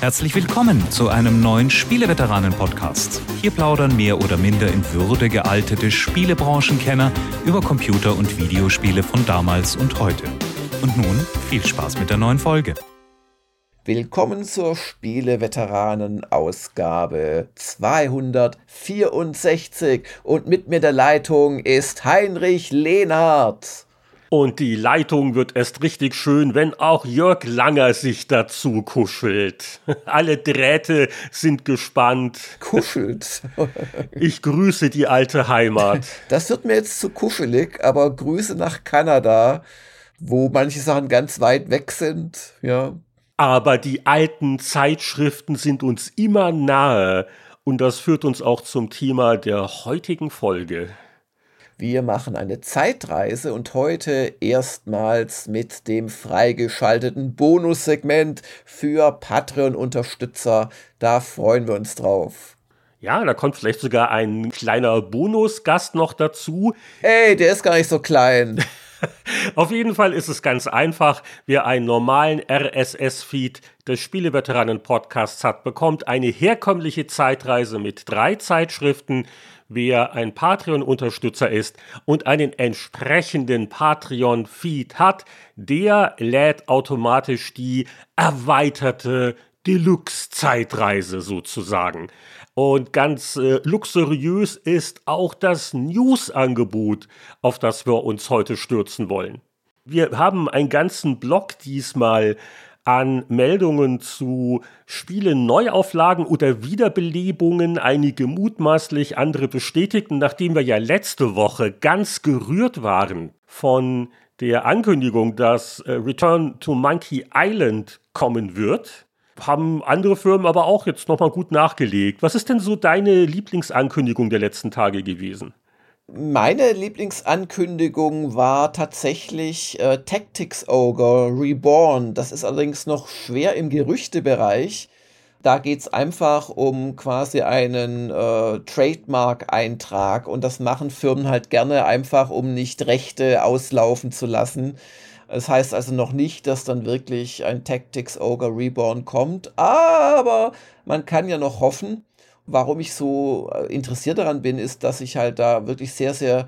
Herzlich willkommen zu einem neuen Spieleveteranen-Podcast. Hier plaudern mehr oder minder in Würde gealtete Spielebranchenkenner über Computer- und Videospiele von damals und heute. Und nun viel Spaß mit der neuen Folge. Willkommen zur Spieleveteranen-Ausgabe 264 und mit mir der Leitung ist Heinrich Lehnhardt. Und die Leitung wird erst richtig schön, wenn auch Jörg Langer sich dazu kuschelt. Alle Drähte sind gespannt. Kuschelt. ich grüße die alte Heimat. Das wird mir jetzt zu kuschelig, aber Grüße nach Kanada, wo manche Sachen ganz weit weg sind, ja. Aber die alten Zeitschriften sind uns immer nahe. Und das führt uns auch zum Thema der heutigen Folge. Wir machen eine Zeitreise und heute erstmals mit dem freigeschalteten Bonussegment für Patreon-Unterstützer. Da freuen wir uns drauf. Ja, da kommt vielleicht sogar ein kleiner Bonusgast noch dazu. Ey, der ist gar nicht so klein. Auf jeden Fall ist es ganz einfach. Wer einen normalen RSS-Feed des Spieleveteranen-Podcasts hat, bekommt eine herkömmliche Zeitreise mit drei Zeitschriften wer ein Patreon-Unterstützer ist und einen entsprechenden Patreon-Feed hat, der lädt automatisch die erweiterte Deluxe-Zeitreise sozusagen. Und ganz äh, luxuriös ist auch das News-Angebot, auf das wir uns heute stürzen wollen. Wir haben einen ganzen Blog diesmal an Meldungen zu Spielen Neuauflagen oder Wiederbelebungen, einige mutmaßlich, andere bestätigten, nachdem wir ja letzte Woche ganz gerührt waren von der Ankündigung, dass äh, Return to Monkey Island kommen wird, haben andere Firmen aber auch jetzt nochmal gut nachgelegt. Was ist denn so deine Lieblingsankündigung der letzten Tage gewesen? Meine Lieblingsankündigung war tatsächlich äh, Tactics Ogre Reborn. Das ist allerdings noch schwer im Gerüchtebereich. Da geht es einfach um quasi einen äh, Trademark-Eintrag und das machen Firmen halt gerne einfach, um nicht Rechte auslaufen zu lassen. Das heißt also noch nicht, dass dann wirklich ein Tactics Ogre Reborn kommt, aber man kann ja noch hoffen warum ich so äh, interessiert daran bin, ist, dass ich halt da wirklich sehr, sehr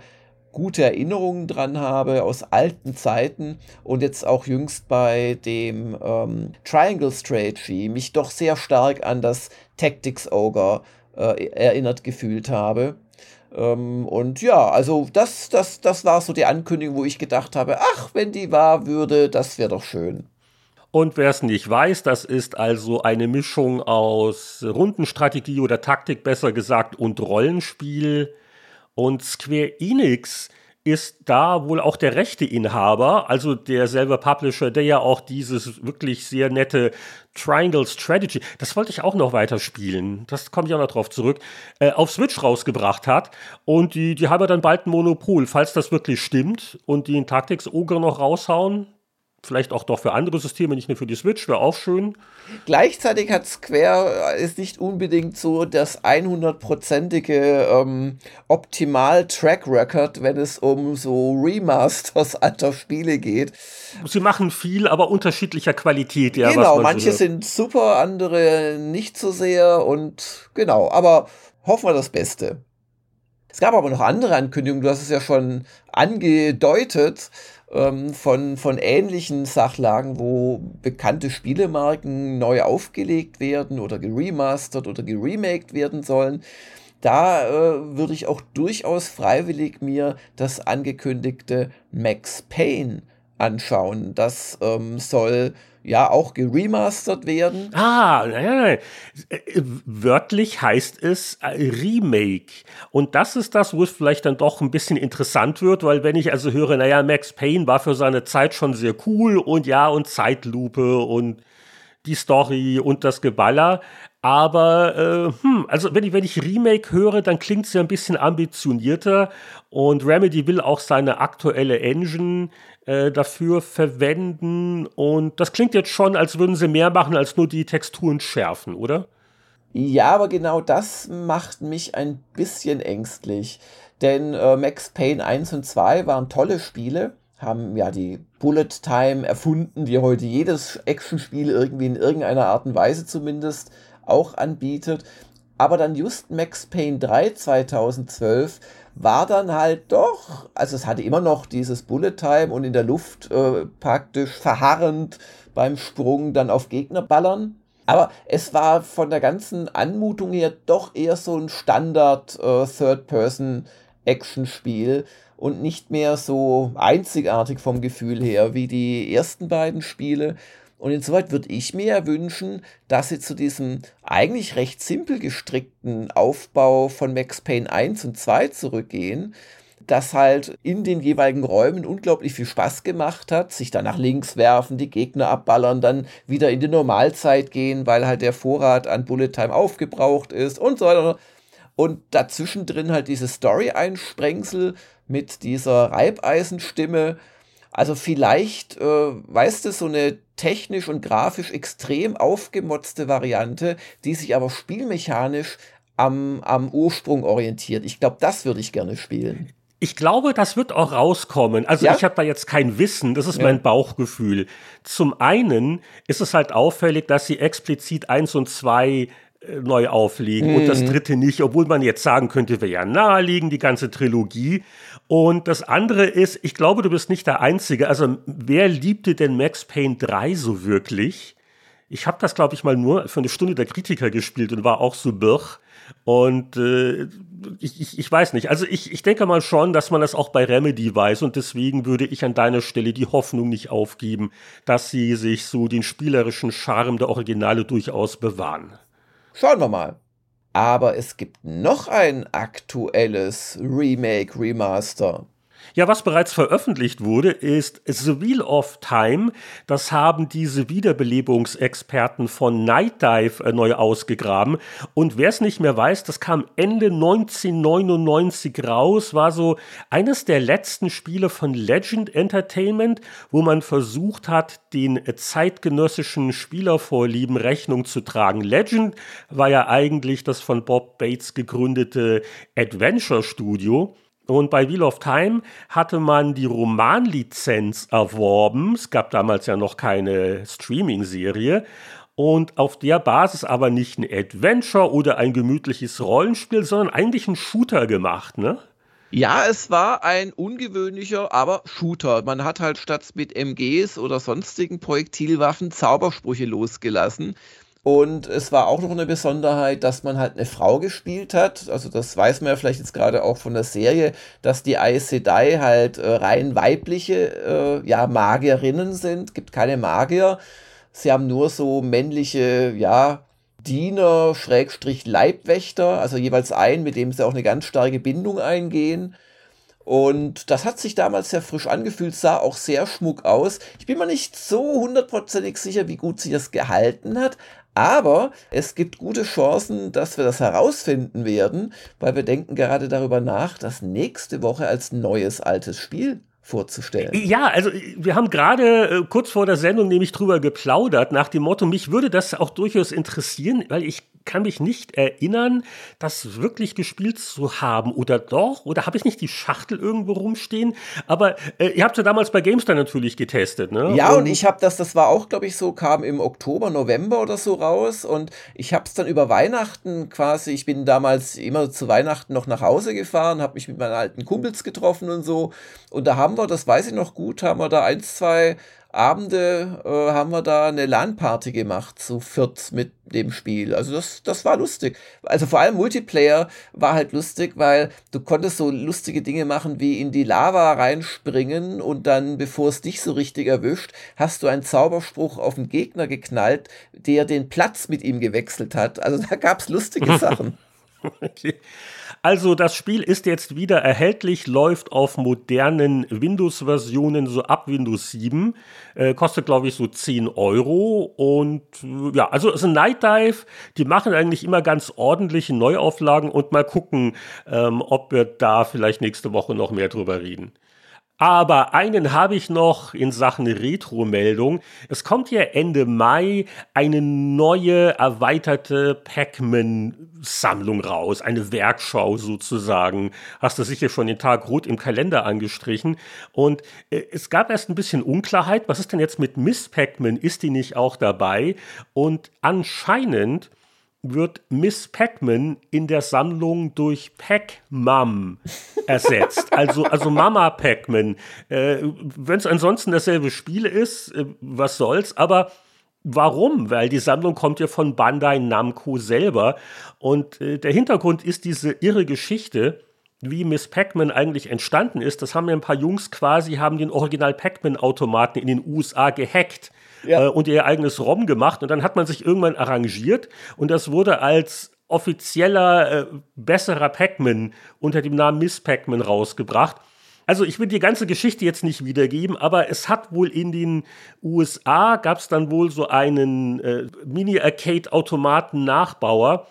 gute Erinnerungen dran habe aus alten Zeiten und jetzt auch jüngst bei dem ähm, Triangle Strategy mich doch sehr stark an das Tactics Ogre äh, erinnert gefühlt habe. Ähm, und ja, also das, das, das war so die Ankündigung, wo ich gedacht habe, ach, wenn die wahr würde, das wäre doch schön. Und wer es nicht weiß, das ist also eine Mischung aus Rundenstrategie oder Taktik, besser gesagt, und Rollenspiel. Und Square Enix ist da wohl auch der Rechteinhaber, also der selber Publisher, der ja auch dieses wirklich sehr nette Triangle Strategy, das wollte ich auch noch weiterspielen, das komme ich auch noch drauf zurück, äh, auf Switch rausgebracht hat. Und die, die haben dann bald ein Monopol, falls das wirklich stimmt und die in Tactics Ogre noch raushauen, Vielleicht auch doch für andere Systeme, nicht nur für die Switch, wäre auch schön. Gleichzeitig hat Square äh, ist nicht unbedingt so das 100-prozentige ähm, Optimal-Track-Record, wenn es um so Remasters alter Spiele geht. Sie machen viel, aber unterschiedlicher Qualität. Ja, genau, manche so sind super, andere nicht so sehr und genau, aber hoffen wir das Beste. Es gab aber noch andere Ankündigungen, du hast es ja schon angedeutet ähm, von, von ähnlichen Sachlagen, wo bekannte Spielemarken neu aufgelegt werden oder geremastert oder geremaked werden sollen. Da äh, würde ich auch durchaus freiwillig mir das angekündigte Max Payne anschauen. Das ähm, soll ja auch geremastert werden. Ah, nein, nein. Äh, wörtlich heißt es äh, Remake. Und das ist das, wo es vielleicht dann doch ein bisschen interessant wird, weil wenn ich also höre, naja, Max Payne war für seine Zeit schon sehr cool und ja, und Zeitlupe und die Story und das Geballer. Aber äh, hm, also wenn ich, wenn ich Remake höre, dann klingt es ja ein bisschen ambitionierter und Remedy will auch seine aktuelle Engine äh, dafür verwenden. Und das klingt jetzt schon, als würden sie mehr machen, als nur die Texturen schärfen, oder? Ja, aber genau das macht mich ein bisschen ängstlich. Denn äh, Max Payne 1 und 2 waren tolle Spiele, haben ja die Bullet Time erfunden, die heute jedes Actionspiel irgendwie in irgendeiner Art und Weise zumindest auch anbietet. Aber dann just Max Payne 3 2012 war dann halt doch, also es hatte immer noch dieses Bullet Time und in der Luft äh, praktisch verharrend beim Sprung dann auf Gegner ballern. Aber es war von der ganzen Anmutung her doch eher so ein Standard äh, Third-Person-Action-Spiel und nicht mehr so einzigartig vom Gefühl her wie die ersten beiden Spiele. Und insoweit würde ich mir wünschen, dass sie zu diesem eigentlich recht simpel gestrickten Aufbau von Max Payne 1 und 2 zurückgehen, das halt in den jeweiligen Räumen unglaublich viel Spaß gemacht hat, sich dann nach links werfen, die Gegner abballern, dann wieder in die Normalzeit gehen, weil halt der Vorrat an Bullet Time aufgebraucht ist und so weiter. Und dazwischen drin halt diese Story-Einsprengsel mit dieser Reibeisenstimme. Also vielleicht, äh, weißt du, so eine technisch und grafisch extrem aufgemotzte Variante, die sich aber spielmechanisch am, am Ursprung orientiert. Ich glaube, das würde ich gerne spielen. Ich glaube, das wird auch rauskommen. Also ja? ich habe da jetzt kein Wissen, das ist ja. mein Bauchgefühl. Zum einen ist es halt auffällig, dass sie explizit eins und zwei neu auflegen mhm. und das mhm. dritte nicht, obwohl man jetzt sagen könnte, wäre ja naheliegend, die ganze Trilogie. Und das andere ist, ich glaube, du bist nicht der Einzige. Also, wer liebte denn Max Payne 3 so wirklich? Ich habe das, glaube ich, mal nur für eine Stunde der Kritiker gespielt und war auch so birch. Und äh, ich, ich, ich weiß nicht. Also ich, ich denke mal schon, dass man das auch bei Remedy weiß und deswegen würde ich an deiner Stelle die Hoffnung nicht aufgeben, dass sie sich so den spielerischen Charme der Originale durchaus bewahren. Schauen wir mal. Aber es gibt noch ein aktuelles Remake, Remaster. Ja, was bereits veröffentlicht wurde, ist The Wheel of Time. Das haben diese Wiederbelebungsexperten von Night Dive äh, neu ausgegraben. Und wer es nicht mehr weiß, das kam Ende 1999 raus, war so eines der letzten Spiele von Legend Entertainment, wo man versucht hat, den zeitgenössischen Spielervorlieben Rechnung zu tragen. Legend war ja eigentlich das von Bob Bates gegründete Adventure Studio. Und bei Wheel of Time hatte man die Romanlizenz erworben. Es gab damals ja noch keine Streaming-Serie. Und auf der Basis aber nicht ein Adventure oder ein gemütliches Rollenspiel, sondern eigentlich ein Shooter gemacht, ne? Ja, es war ein ungewöhnlicher, aber Shooter. Man hat halt statt mit MGs oder sonstigen Projektilwaffen Zaubersprüche losgelassen. Und es war auch noch eine Besonderheit, dass man halt eine Frau gespielt hat. Also das weiß man ja vielleicht jetzt gerade auch von der Serie, dass die Aes Sedai halt äh, rein weibliche äh, ja, Magierinnen sind. Gibt keine Magier. Sie haben nur so männliche, ja, Diener, Schrägstrich Leibwächter, also jeweils einen, mit dem sie auch eine ganz starke Bindung eingehen. Und das hat sich damals sehr frisch angefühlt, sah auch sehr schmuck aus. Ich bin mir nicht so hundertprozentig sicher, wie gut sie das gehalten hat, aber es gibt gute Chancen, dass wir das herausfinden werden, weil wir denken gerade darüber nach, das nächste Woche als neues altes Spiel vorzustellen. Ja, also wir haben gerade äh, kurz vor der Sendung nämlich drüber geplaudert, nach dem Motto, mich würde das auch durchaus interessieren, weil ich kann mich nicht erinnern, das wirklich gespielt zu haben. Oder doch? Oder habe ich nicht die Schachtel irgendwo rumstehen? Aber äh, ihr habt ja damals bei GameStar natürlich getestet, ne? Ja, und, und ich habe das, das war auch, glaube ich, so, kam im Oktober, November oder so raus. Und ich habe es dann über Weihnachten quasi, ich bin damals immer zu Weihnachten noch nach Hause gefahren, habe mich mit meinen alten Kumpels getroffen und so. Und da haben wir, das weiß ich noch gut, haben wir da eins, zwei Abende äh, haben wir da eine LAN-Party gemacht, zu viert mit dem Spiel. Also das, das war lustig. Also vor allem Multiplayer war halt lustig, weil du konntest so lustige Dinge machen wie in die Lava reinspringen und dann, bevor es dich so richtig erwischt, hast du einen Zauberspruch auf den Gegner geknallt, der den Platz mit ihm gewechselt hat. Also da gab es lustige Sachen. okay. Also das Spiel ist jetzt wieder erhältlich, läuft auf modernen Windows-Versionen, so ab Windows 7. Äh, kostet, glaube ich, so 10 Euro. Und äh, ja, also es ist ein Night Dive. Die machen eigentlich immer ganz ordentliche Neuauflagen und mal gucken, ähm, ob wir da vielleicht nächste Woche noch mehr drüber reden. Aber einen habe ich noch in Sachen Retro-Meldung. Es kommt ja Ende Mai eine neue, erweiterte Pac-Man-Sammlung raus. Eine Werkschau sozusagen. Hast du sicher schon den Tag rot im Kalender angestrichen. Und äh, es gab erst ein bisschen Unklarheit. Was ist denn jetzt mit Miss Pac-Man? Ist die nicht auch dabei? Und anscheinend wird Miss Pac-Man in der Sammlung durch Pac-Mum ersetzt. Also, also Mama Pac-Man. Äh, Wenn es ansonsten dasselbe Spiel ist, äh, was soll's, aber Warum? Weil die Sammlung kommt ja von Bandai Namco selber. Und äh, der Hintergrund ist diese irre Geschichte, wie Miss Pac-Man eigentlich entstanden ist. Das haben ja ein paar Jungs quasi, haben den Original Pac-Man-Automaten in den USA gehackt ja. äh, und ihr eigenes ROM gemacht. Und dann hat man sich irgendwann arrangiert und das wurde als offizieller, äh, besserer Pac-Man unter dem Namen Miss Pac-Man rausgebracht. Also ich will die ganze Geschichte jetzt nicht wiedergeben, aber es hat wohl in den USA, gab es dann wohl so einen äh, Mini-Arcade-Automaten-Nachbauer,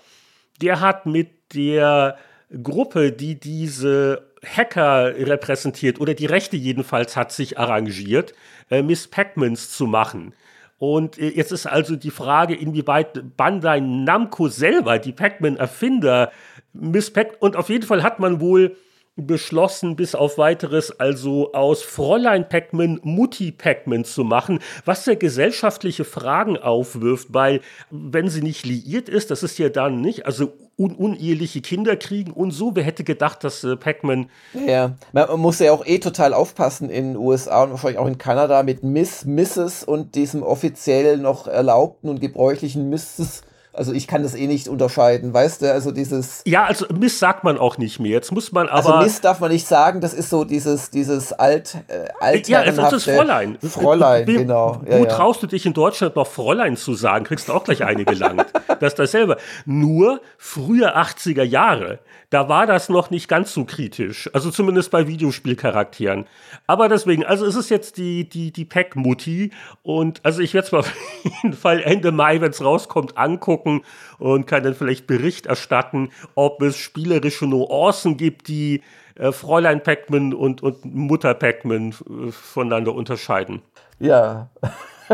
der hat mit der Gruppe, die diese Hacker repräsentiert oder die Rechte jedenfalls hat sich arrangiert, äh, Miss Pac-Mans zu machen. Und äh, jetzt ist also die Frage, inwieweit Bandai Namco selber, die Pac-Man-Erfinder, Miss Pac und auf jeden Fall hat man wohl beschlossen, bis auf weiteres also aus Fräulein Pac-Man Mutti Pac-Man zu machen, was ja gesellschaftliche Fragen aufwirft, weil wenn sie nicht liiert ist, das ist ja dann nicht, also un uneheliche Kinder kriegen und so. Wer hätte gedacht, dass äh, Pac-Man. Ja, man muss ja auch eh total aufpassen in den USA und wahrscheinlich auch in Kanada mit Miss, Mrs. und diesem offiziell noch erlaubten und gebräuchlichen Mrs also ich kann das eh nicht unterscheiden, weißt du? Also dieses. Ja, also Miss sagt man auch nicht mehr. Jetzt muss man also aber. Also Miss darf man nicht sagen, das ist so dieses, dieses alt, äh, alt Ja, es ist Fräulein. Fräulein, Wie, genau. Ja, wo ja. traust du dich in Deutschland noch Fräulein zu sagen? Kriegst du auch gleich eine gelangt. das ist dasselbe. Nur frühe 80er Jahre, da war das noch nicht ganz so kritisch. Also zumindest bei Videospielcharakteren. Aber deswegen, also es ist jetzt die, die, die Pack-Mutti und also ich werde es mal auf jeden Fall Ende Mai, wenn es rauskommt, angucken gucken und kann dann vielleicht Bericht erstatten, ob es spielerische Nuancen gibt, die äh, Fräulein Pac-Man und, und Mutter Pac-Man äh, voneinander unterscheiden. Ja.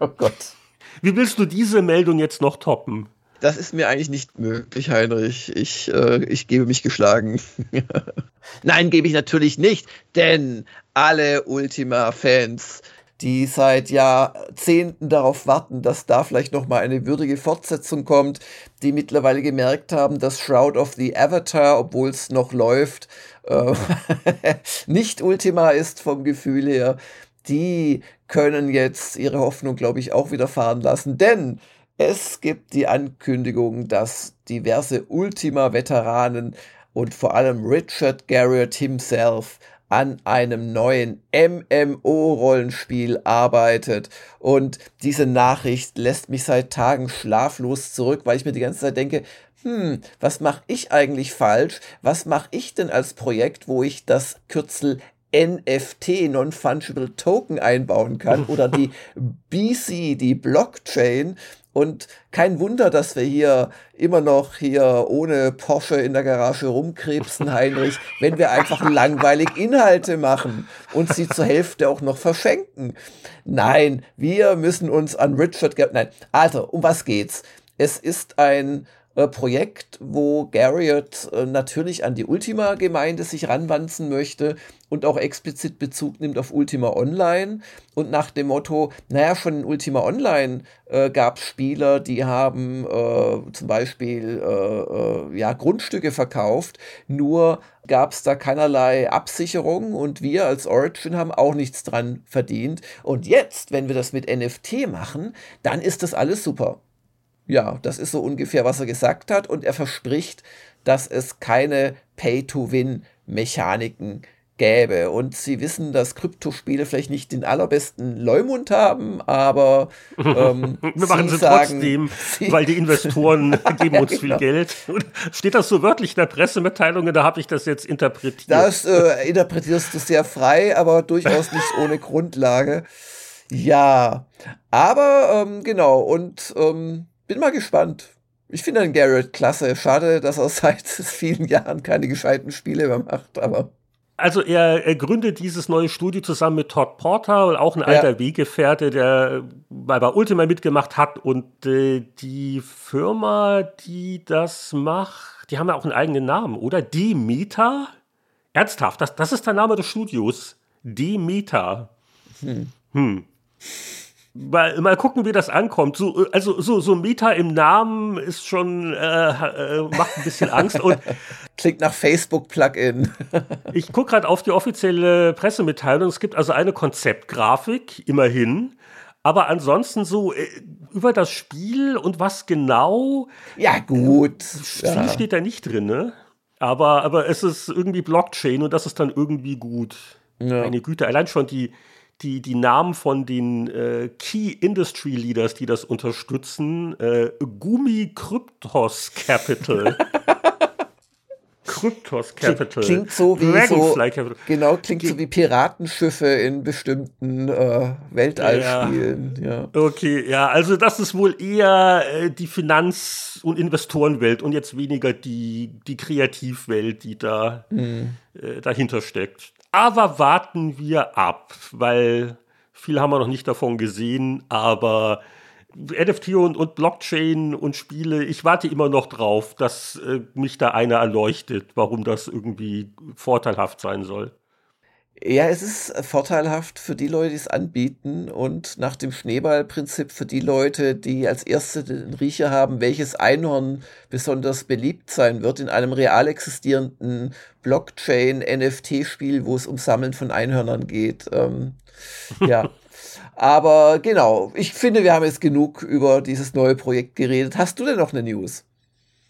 oh Gott. Wie willst du diese Meldung jetzt noch toppen? Das ist mir eigentlich nicht möglich, Heinrich. Ich, äh, ich gebe mich geschlagen. Nein, gebe ich natürlich nicht, denn alle Ultima-Fans die seit Jahrzehnten darauf warten, dass da vielleicht noch mal eine würdige Fortsetzung kommt, die mittlerweile gemerkt haben, dass Shroud of the Avatar, obwohl es noch läuft, äh, nicht Ultima ist vom Gefühl her. Die können jetzt ihre Hoffnung, glaube ich, auch wieder fahren lassen, denn es gibt die Ankündigung, dass diverse Ultima-Veteranen und vor allem Richard Garriott himself an einem neuen MMO-Rollenspiel arbeitet. Und diese Nachricht lässt mich seit Tagen schlaflos zurück, weil ich mir die ganze Zeit denke, hm, was mache ich eigentlich falsch? Was mache ich denn als Projekt, wo ich das Kürzel NFT, Non-Fungible Token einbauen kann oder die BC, die Blockchain und kein Wunder, dass wir hier immer noch hier ohne Porsche in der Garage rumkrebsen, Heinrich, wenn wir einfach langweilig Inhalte machen und sie zur Hälfte auch noch verschenken. Nein, wir müssen uns an Richard, nein, also, um was geht's? Es ist ein äh, Projekt, wo Garriott äh, natürlich an die Ultima-Gemeinde sich ranwanzen möchte und auch explizit Bezug nimmt auf Ultima Online und nach dem Motto, naja, schon in Ultima Online äh, gab es Spieler, die haben äh, zum Beispiel äh, äh, ja, Grundstücke verkauft, nur gab es da keinerlei Absicherung und wir als Origin haben auch nichts dran verdient. Und jetzt, wenn wir das mit NFT machen, dann ist das alles super. Ja, das ist so ungefähr, was er gesagt hat. Und er verspricht, dass es keine Pay-to-Win-Mechaniken gäbe. Und sie wissen, dass Kryptospiele vielleicht nicht den allerbesten Leumund haben, aber ähm, wir machen sie, sie trotzdem, sie weil die Investoren geben uns ja, genau. viel Geld. Steht das so wörtlich in der Pressemitteilung? Da habe ich das jetzt interpretiert. Das äh, interpretierst du sehr frei, aber durchaus nicht ohne Grundlage. Ja, aber ähm, genau und ähm, bin mal gespannt. Ich finde den Garrett klasse. Schade, dass er seit vielen Jahren keine gescheiten Spiele mehr macht, aber Also er, er, gründet dieses neue Studio zusammen mit Todd Porter, auch ein alter ja. Weggefährte, der bei, bei Ultima mitgemacht hat. Und äh, die Firma, die das macht, die haben ja auch einen eigenen Namen, oder? Demeter? Ernsthaft, das, das ist der Name des Studios. Demeter. Hm. hm. Mal, mal gucken, wie das ankommt. So, also so, so Meta im Namen ist schon, äh, äh, macht ein bisschen Angst. Und Klingt nach Facebook-Plugin. ich gucke gerade auf die offizielle Pressemitteilung. Es gibt also eine Konzeptgrafik, immerhin. Aber ansonsten so äh, über das Spiel und was genau. Ja, gut. Viel ja. steht da nicht drin, ne? Aber, aber es ist irgendwie Blockchain und das ist dann irgendwie gut. Ja. Meine Güte, allein schon die, die, die Namen von den äh, Key Industry Leaders, die das unterstützen. Äh, Gumi Kryptos Capital. Kryptos Capital. Klingt so wie Dragonfly so, Capital. Genau, klingt so wie Piratenschiffe in bestimmten äh, Weltallspielen. Ja. ja. Okay, ja, also das ist wohl eher äh, die Finanz- und Investorenwelt und jetzt weniger die, die Kreativwelt, die da mhm. äh, dahinter steckt. Aber warten wir ab, weil viel haben wir noch nicht davon gesehen, aber NFT und, und Blockchain und Spiele, ich warte immer noch drauf, dass äh, mich da einer erleuchtet, warum das irgendwie vorteilhaft sein soll. Ja, es ist vorteilhaft für die Leute, die es anbieten und nach dem Schneeballprinzip für die Leute, die als erste den Riecher haben, welches Einhorn besonders beliebt sein wird in einem real existierenden Blockchain-NFT-Spiel, wo es um Sammeln von Einhörnern geht. Ähm, ja. Aber genau, ich finde, wir haben jetzt genug über dieses neue Projekt geredet. Hast du denn noch eine News?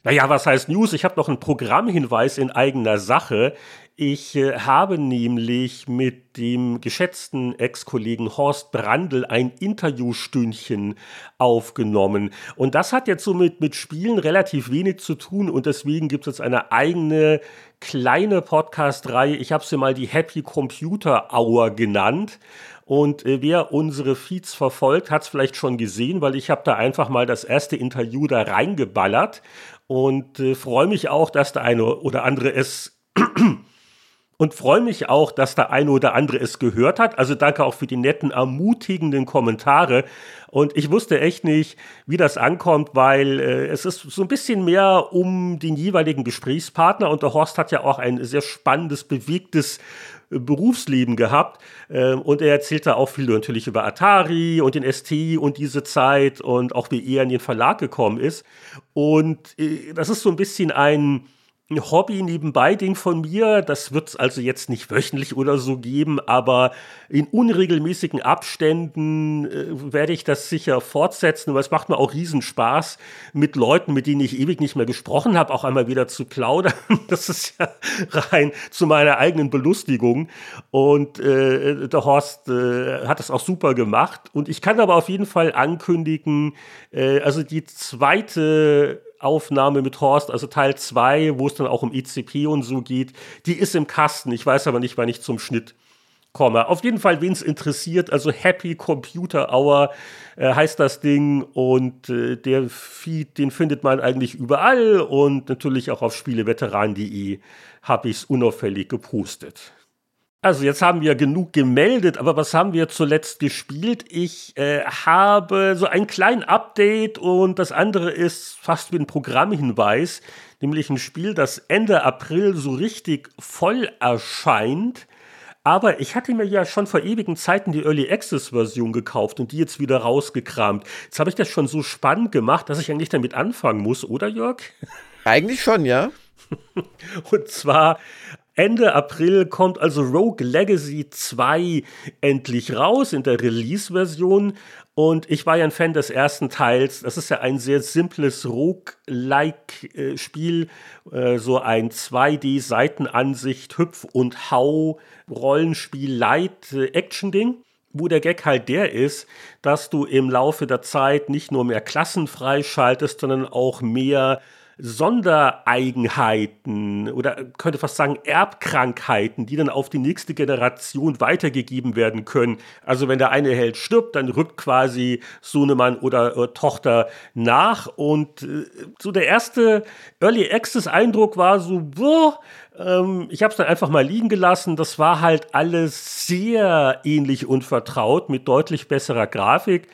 Naja, was heißt News? Ich habe noch einen Programmhinweis in eigener Sache. Ich äh, habe nämlich mit dem geschätzten Ex-Kollegen Horst Brandl ein Interviewstündchen aufgenommen. Und das hat jetzt so mit, mit Spielen relativ wenig zu tun und deswegen gibt es jetzt eine eigene kleine Podcast-Reihe. Ich habe sie mal die Happy Computer Hour genannt. Und äh, wer unsere Feeds verfolgt, hat es vielleicht schon gesehen, weil ich habe da einfach mal das erste Interview da reingeballert und äh, freue mich auch, dass der eine oder andere es und freue mich auch, dass der eine oder andere es gehört hat. Also danke auch für die netten, ermutigenden Kommentare. Und ich wusste echt nicht, wie das ankommt, weil äh, es ist so ein bisschen mehr um den jeweiligen Gesprächspartner. Und der Horst hat ja auch ein sehr spannendes, bewegtes äh, Berufsleben gehabt. Ähm, und er erzählte auch viel natürlich über Atari und den ST und diese Zeit und auch wie er in den Verlag gekommen ist. Und äh, das ist so ein bisschen ein ein Hobby nebenbei Ding von mir. Das wird es also jetzt nicht wöchentlich oder so geben, aber in unregelmäßigen Abständen äh, werde ich das sicher fortsetzen, weil es macht mir auch Riesenspaß, mit Leuten, mit denen ich ewig nicht mehr gesprochen habe, auch einmal wieder zu plaudern. Das ist ja rein zu meiner eigenen Belustigung. Und äh, der Horst äh, hat das auch super gemacht. Und ich kann aber auf jeden Fall ankündigen, äh, also die zweite Aufnahme mit Horst, also Teil 2, wo es dann auch um ECP und so geht, die ist im Kasten. Ich weiß aber nicht, wann ich zum Schnitt komme. Auf jeden Fall, wen es interessiert, also Happy Computer Hour äh, heißt das Ding und äh, der Feed, den findet man eigentlich überall und natürlich auch auf spieleveteran.de habe ich es unauffällig gepostet. Also jetzt haben wir genug gemeldet, aber was haben wir zuletzt gespielt? Ich äh, habe so ein kleines Update und das andere ist fast wie ein Programmhinweis, nämlich ein Spiel, das Ende April so richtig voll erscheint. Aber ich hatte mir ja schon vor ewigen Zeiten die Early Access Version gekauft und die jetzt wieder rausgekramt. Jetzt habe ich das schon so spannend gemacht, dass ich eigentlich damit anfangen muss, oder Jörg? Eigentlich schon, ja. und zwar Ende April kommt also Rogue Legacy 2 endlich raus in der Release-Version. Und ich war ja ein Fan des ersten Teils. Das ist ja ein sehr simples Rogue-like-Spiel. Äh, so ein 2D-Seitenansicht, Hüpf- und Hau-Rollenspiel-Light-Action-Ding wo der Gag halt der ist, dass du im Laufe der Zeit nicht nur mehr Klassen freischaltest, sondern auch mehr Sondereigenheiten oder könnte fast sagen Erbkrankheiten, die dann auf die nächste Generation weitergegeben werden können. Also wenn der eine Held stirbt, dann rückt quasi Sohnemann oder äh, Tochter nach. Und äh, so der erste Early Access Eindruck war so, boah, ähm, ich habe es dann einfach mal liegen gelassen. Das war halt alles sehr ähnlich und vertraut mit deutlich besserer Grafik.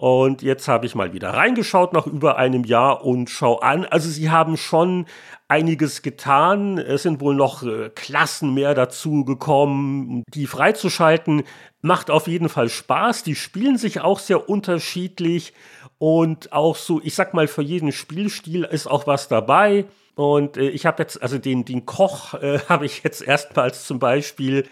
Und jetzt habe ich mal wieder reingeschaut nach über einem Jahr und schau an. Also sie haben schon einiges getan. Es sind wohl noch äh, Klassen mehr dazu gekommen, die freizuschalten. Macht auf jeden Fall Spaß. Die spielen sich auch sehr unterschiedlich und auch so, ich sag mal, für jeden Spielstil ist auch was dabei. Und äh, ich habe jetzt, also den, den Koch äh, habe ich jetzt erstmals zum Beispiel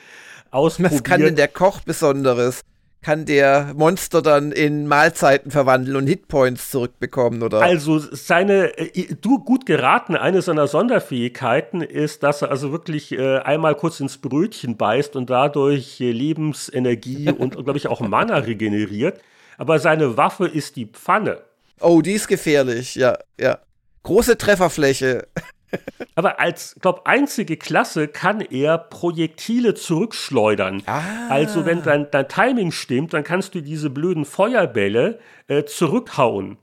ausprobiert. Was kann denn der Koch Besonderes? Kann der Monster dann in Mahlzeiten verwandeln und Hitpoints zurückbekommen, oder? Also seine, äh, du gut geraten, eine seiner Sonderfähigkeiten ist, dass er also wirklich äh, einmal kurz ins Brötchen beißt und dadurch äh, Lebensenergie und, glaube ich, auch Mana regeneriert. Aber seine Waffe ist die Pfanne. Oh, die ist gefährlich, ja, ja. Große Trefferfläche. Aber als, glaube einzige Klasse kann er Projektile zurückschleudern. Ah. Also wenn dein, dein Timing stimmt, dann kannst du diese blöden Feuerbälle äh, zurückhauen.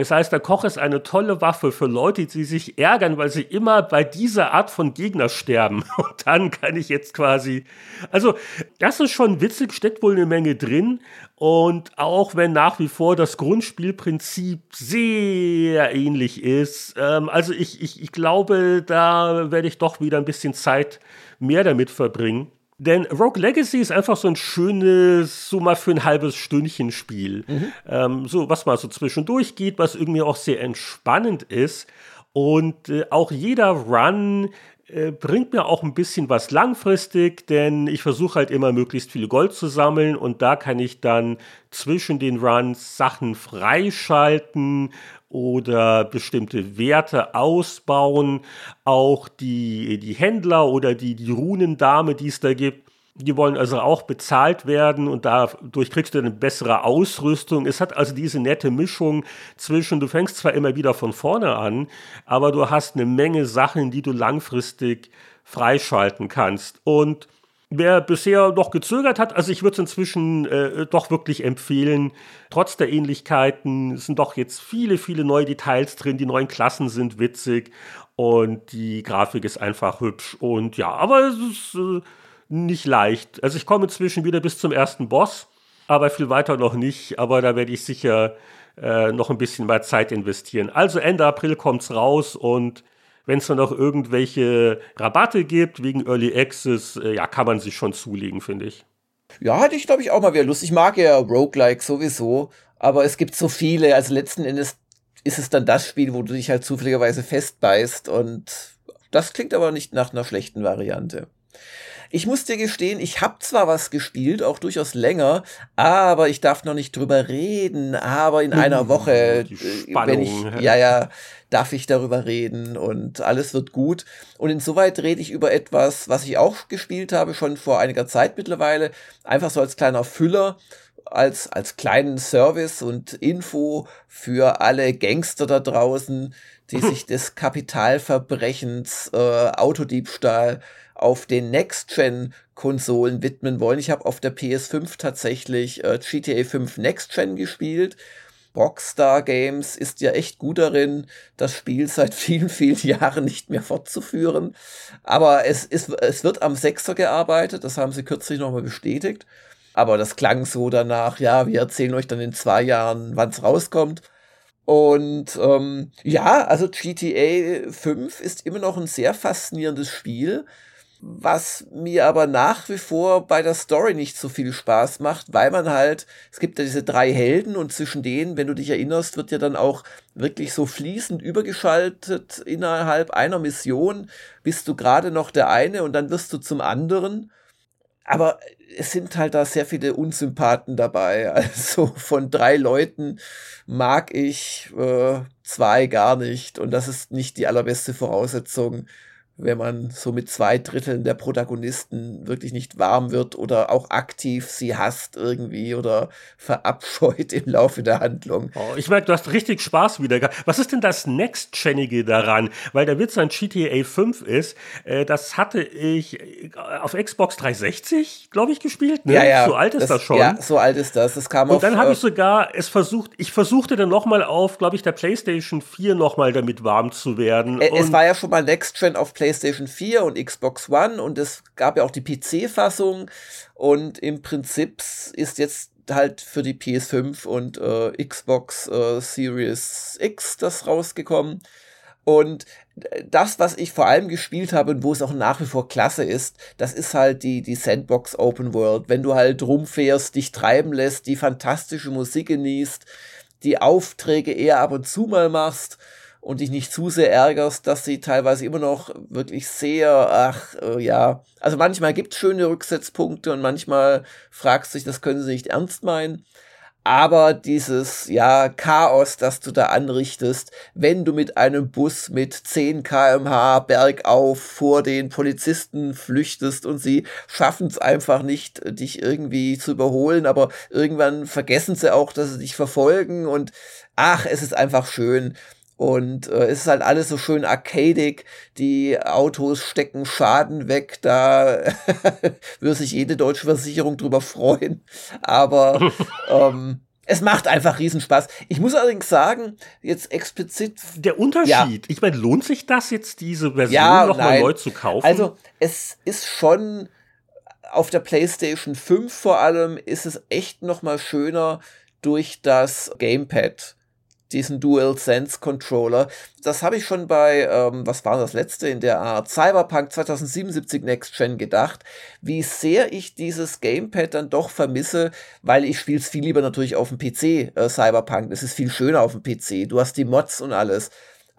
Das heißt, der Koch ist eine tolle Waffe für Leute, die sich ärgern, weil sie immer bei dieser Art von Gegner sterben. Und dann kann ich jetzt quasi. Also, das ist schon witzig, steckt wohl eine Menge drin. Und auch wenn nach wie vor das Grundspielprinzip sehr ähnlich ist, ähm, also ich, ich, ich glaube, da werde ich doch wieder ein bisschen Zeit mehr damit verbringen. Denn Rogue Legacy ist einfach so ein schönes, so mal für ein halbes Stündchen Spiel. Mhm. Ähm, so, was mal so zwischendurch geht, was irgendwie auch sehr entspannend ist. Und äh, auch jeder Run äh, bringt mir auch ein bisschen was langfristig, denn ich versuche halt immer möglichst viel Gold zu sammeln und da kann ich dann zwischen den Runs Sachen freischalten oder bestimmte Werte ausbauen. Auch die, die Händler oder die, die Runendame, die es da gibt, die wollen also auch bezahlt werden und dadurch kriegst du eine bessere Ausrüstung. Es hat also diese nette Mischung zwischen, du fängst zwar immer wieder von vorne an, aber du hast eine Menge Sachen, die du langfristig freischalten kannst. Und Wer bisher noch gezögert hat, also ich würde es inzwischen äh, doch wirklich empfehlen. Trotz der Ähnlichkeiten sind doch jetzt viele, viele neue Details drin. Die neuen Klassen sind witzig und die Grafik ist einfach hübsch. Und ja, aber es ist äh, nicht leicht. Also ich komme inzwischen wieder bis zum ersten Boss, aber viel weiter noch nicht. Aber da werde ich sicher äh, noch ein bisschen mehr Zeit investieren. Also Ende April kommt es raus und wenn es dann noch irgendwelche Rabatte gibt wegen Early Access, äh, ja, kann man sich schon zulegen, finde ich. Ja, hatte ich, glaube ich, auch mal wieder Lust. Ich mag ja Roguelike sowieso, aber es gibt so viele. Also letzten Endes ist es dann das Spiel, wo du dich halt zufälligerweise festbeißt und das klingt aber nicht nach einer schlechten Variante. Ich muss dir gestehen, ich habe zwar was gespielt, auch durchaus länger, aber ich darf noch nicht drüber reden. Aber in einer hm, Woche, äh, wenn ich, ja, ja, darf ich darüber reden und alles wird gut. Und insoweit rede ich über etwas, was ich auch gespielt habe, schon vor einiger Zeit mittlerweile. Einfach so als kleiner Füller als, als kleinen Service und Info für alle Gangster da draußen, die sich des Kapitalverbrechens, äh, Autodiebstahl auf den Next-Gen-Konsolen widmen wollen. Ich habe auf der PS5 tatsächlich äh, GTA 5 Next-Gen gespielt. Rockstar Games ist ja echt gut darin, das Spiel seit vielen, vielen Jahren nicht mehr fortzuführen. Aber es, ist, es wird am Sechser gearbeitet, das haben sie kürzlich nochmal bestätigt. Aber das klang so danach, ja, wir erzählen euch dann in zwei Jahren, wann es rauskommt. Und ähm, ja, also GTA 5 ist immer noch ein sehr faszinierendes Spiel was mir aber nach wie vor bei der Story nicht so viel Spaß macht, weil man halt, es gibt ja diese drei Helden und zwischen denen, wenn du dich erinnerst, wird ja dann auch wirklich so fließend übergeschaltet innerhalb einer Mission, bist du gerade noch der eine und dann wirst du zum anderen. Aber es sind halt da sehr viele Unsympathen dabei. Also von drei Leuten mag ich äh, zwei gar nicht und das ist nicht die allerbeste Voraussetzung wenn man so mit zwei Dritteln der Protagonisten wirklich nicht warm wird oder auch aktiv sie hasst irgendwie oder verabscheut im Laufe der Handlung. Oh, ich merke, du hast richtig Spaß wieder gehabt. Was ist denn das Next-Genige daran? Weil der Witz an GTA 5 ist, äh, das hatte ich äh, auf Xbox 360, glaube ich, gespielt. Ne? Ja, ja. So alt ist das, das, schon. Ja, so alt ist das. Das kam Und auf, dann habe ich äh, sogar es versucht, ich versuchte dann nochmal auf, glaube ich, der PlayStation 4 nochmal damit warm zu werden. Äh, es war ja schon mal Next-Gen auf PlayStation PlayStation 4 und Xbox One und es gab ja auch die PC-Fassung und im Prinzip ist jetzt halt für die PS5 und äh, Xbox äh, Series X das rausgekommen. Und das, was ich vor allem gespielt habe und wo es auch nach wie vor klasse ist, das ist halt die, die Sandbox Open World. Wenn du halt rumfährst, dich treiben lässt, die fantastische Musik genießt, die Aufträge eher ab und zu mal machst und dich nicht zu sehr ärgerst, dass sie teilweise immer noch wirklich sehr, ach äh, ja, also manchmal gibt es schöne Rücksetzpunkte und manchmal fragst du dich, das können sie nicht ernst meinen. Aber dieses, ja, Chaos, das du da anrichtest, wenn du mit einem Bus mit 10 kmh bergauf vor den Polizisten flüchtest und sie schaffen es einfach nicht, dich irgendwie zu überholen, aber irgendwann vergessen sie auch, dass sie dich verfolgen und ach, es ist einfach schön. Und äh, es ist halt alles so schön arcadig. Die Autos stecken Schaden weg. Da würde sich jede deutsche Versicherung drüber freuen. Aber ähm, es macht einfach Riesenspaß. Ich muss allerdings sagen, jetzt explizit. Der Unterschied. Ja. Ich meine, lohnt sich das jetzt, diese Version ja, nochmal neu zu kaufen? Also, es ist schon auf der PlayStation 5 vor allem ist es echt nochmal schöner durch das Gamepad diesen Dual Sense Controller. Das habe ich schon bei, ähm, was war das letzte in der Art, Cyberpunk 2077 Next Gen gedacht, wie sehr ich dieses Gamepad dann doch vermisse, weil ich spiele es viel lieber natürlich auf dem PC, äh, Cyberpunk. Das ist viel schöner auf dem PC. Du hast die Mods und alles.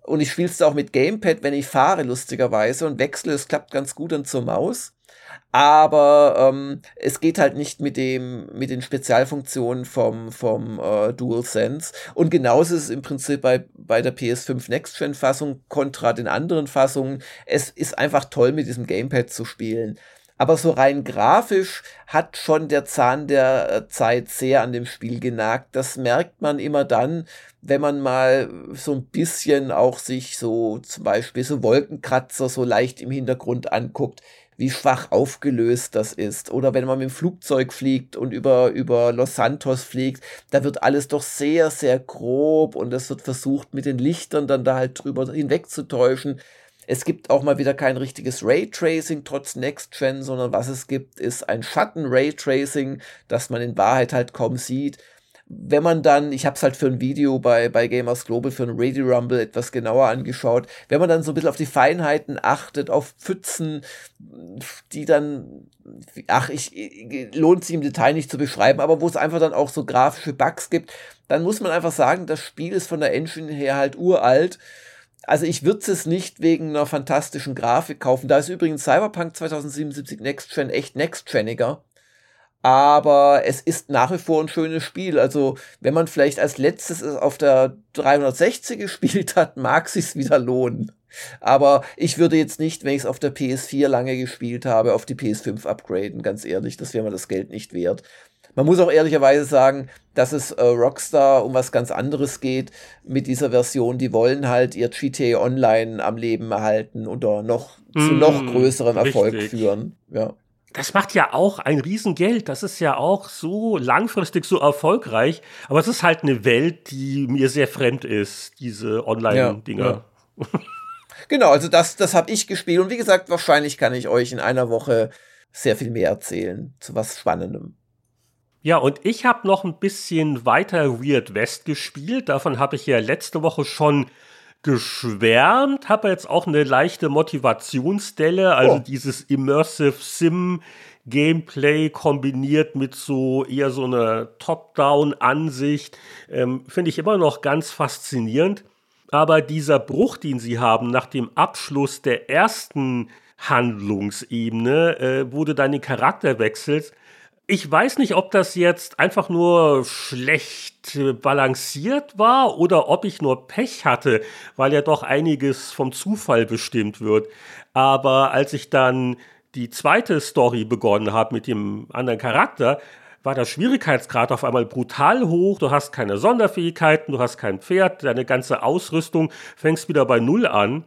Und ich spiele es auch mit Gamepad, wenn ich fahre, lustigerweise, und wechsle. Es klappt ganz gut dann zur Maus aber ähm, es geht halt nicht mit dem mit den Spezialfunktionen vom vom äh, DualSense. Und genauso ist es im Prinzip bei bei der PS5 Next Gen Fassung kontra den anderen Fassungen. Es ist einfach toll mit diesem Gamepad zu spielen. Aber so rein grafisch hat schon der Zahn der äh, Zeit sehr an dem Spiel genagt. Das merkt man immer dann, wenn man mal so ein bisschen auch sich so zum Beispiel so Wolkenkratzer so leicht im Hintergrund anguckt wie schwach aufgelöst das ist. Oder wenn man mit dem Flugzeug fliegt und über, über Los Santos fliegt, da wird alles doch sehr, sehr grob und es wird versucht, mit den Lichtern dann da halt drüber hinwegzutäuschen. Es gibt auch mal wieder kein richtiges Raytracing trotz Next Gen, sondern was es gibt, ist ein Schatten-Raytracing, das man in Wahrheit halt kaum sieht wenn man dann, ich habe es halt für ein Video bei, bei Gamers Global, für ein Radio Rumble etwas genauer angeschaut, wenn man dann so ein bisschen auf die Feinheiten achtet, auf Pfützen, die dann, ach, ich, lohnt sich im Detail nicht zu beschreiben, aber wo es einfach dann auch so grafische Bugs gibt, dann muss man einfach sagen, das Spiel ist von der Engine her halt uralt. Also ich würde es nicht wegen einer fantastischen Grafik kaufen. Da ist übrigens Cyberpunk 2077 Next Gen echt Next-Geniger aber es ist nach wie vor ein schönes Spiel. Also, wenn man vielleicht als letztes auf der 360 gespielt hat, mag sich's wieder lohnen. Aber ich würde jetzt nicht, wenn ich es auf der PS4 lange gespielt habe, auf die PS5 upgraden, ganz ehrlich, das wäre mir das Geld nicht wert. Man muss auch ehrlicherweise sagen, dass es äh, Rockstar um was ganz anderes geht mit dieser Version. Die wollen halt ihr GTA Online am Leben erhalten oder noch mm, zu noch größerem Erfolg richtig. führen. Ja das macht ja auch ein Riesengeld. Das ist ja auch so langfristig so erfolgreich. Aber es ist halt eine Welt, die mir sehr fremd ist, diese Online-Dinger. Ja, ja. genau, also das, das habe ich gespielt. Und wie gesagt, wahrscheinlich kann ich euch in einer Woche sehr viel mehr erzählen zu was Spannendem. Ja, und ich habe noch ein bisschen weiter Weird West gespielt. Davon habe ich ja letzte Woche schon geschwärmt, habe jetzt auch eine leichte Motivationsstelle, also oh. dieses Immersive Sim Gameplay kombiniert mit so eher so einer Top-Down-Ansicht, ähm, finde ich immer noch ganz faszinierend. Aber dieser Bruch, den sie haben nach dem Abschluss der ersten Handlungsebene, äh, wo du deinen Charakter wechselst, Ich weiß nicht, ob das jetzt einfach nur schlecht balanciert war oder ob ich nur Pech hatte, weil ja doch einiges vom Zufall bestimmt wird. Aber als ich dann die zweite Story begonnen habe mit dem anderen Charakter, war der Schwierigkeitsgrad auf einmal brutal hoch. Du hast keine Sonderfähigkeiten, du hast kein Pferd, deine ganze Ausrüstung fängst wieder bei Null an.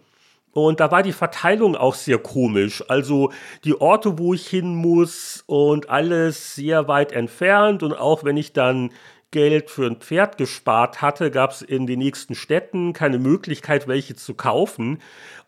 Und da war die Verteilung auch sehr komisch. Also die Orte, wo ich hin muss und alles sehr weit entfernt. Und auch wenn ich dann Geld für ein Pferd gespart hatte, gab es in den nächsten Städten keine Möglichkeit, welche zu kaufen.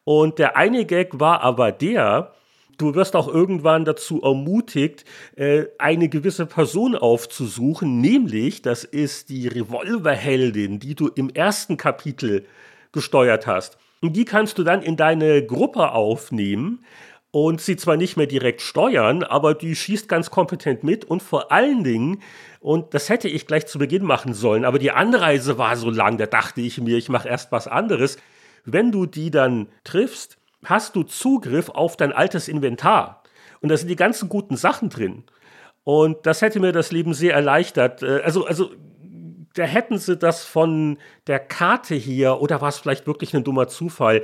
Und der eine Gag war aber der, du wirst auch irgendwann dazu ermutigt, äh, eine gewisse Person aufzusuchen, nämlich das ist die Revolverheldin, die du im ersten Kapitel gesteuert hast. Und die kannst du dann in deine Gruppe aufnehmen und sie zwar nicht mehr direkt steuern, aber die schießt ganz kompetent mit und vor allen Dingen, und das hätte ich gleich zu Beginn machen sollen, aber die Anreise war so lang, da dachte ich mir, ich mache erst was anderes. Wenn du die dann triffst, hast du Zugriff auf dein altes Inventar. Und da sind die ganzen guten Sachen drin. Und das hätte mir das Leben sehr erleichtert. Äh, also, also da hätten sie das von der Karte hier, oder war es vielleicht wirklich ein dummer Zufall,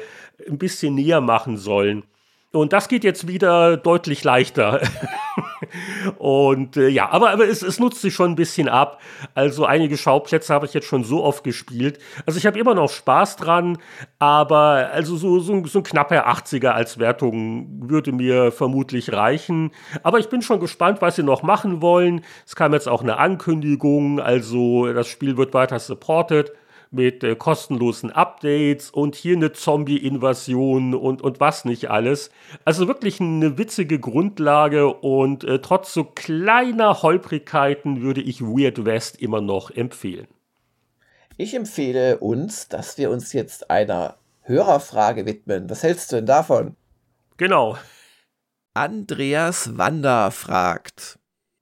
ein bisschen näher machen sollen. Und das geht jetzt wieder deutlich leichter. und äh, ja, aber, aber es, es nutzt sich schon ein bisschen ab. Also einige Schauplätze habe ich jetzt schon so oft gespielt. Also ich habe immer noch Spaß dran, aber also so, so, so ein knapper 80er als Wertung würde mir vermutlich reichen. Aber ich bin schon gespannt, was sie noch machen wollen. Es kam jetzt auch eine Ankündigung, also das Spiel wird weiter supported mit äh, kostenlosen Updates und hier eine Zombie-Invasion und, und was nicht alles. Also wirklich eine witzige Grundlage und äh, trotz so kleiner Holprigkeiten würde ich Weird West immer noch empfehlen. Ich empfehle uns, dass wir uns jetzt einer Hörerfrage widmen. Was hältst du denn davon? Genau. Andreas Wander fragt.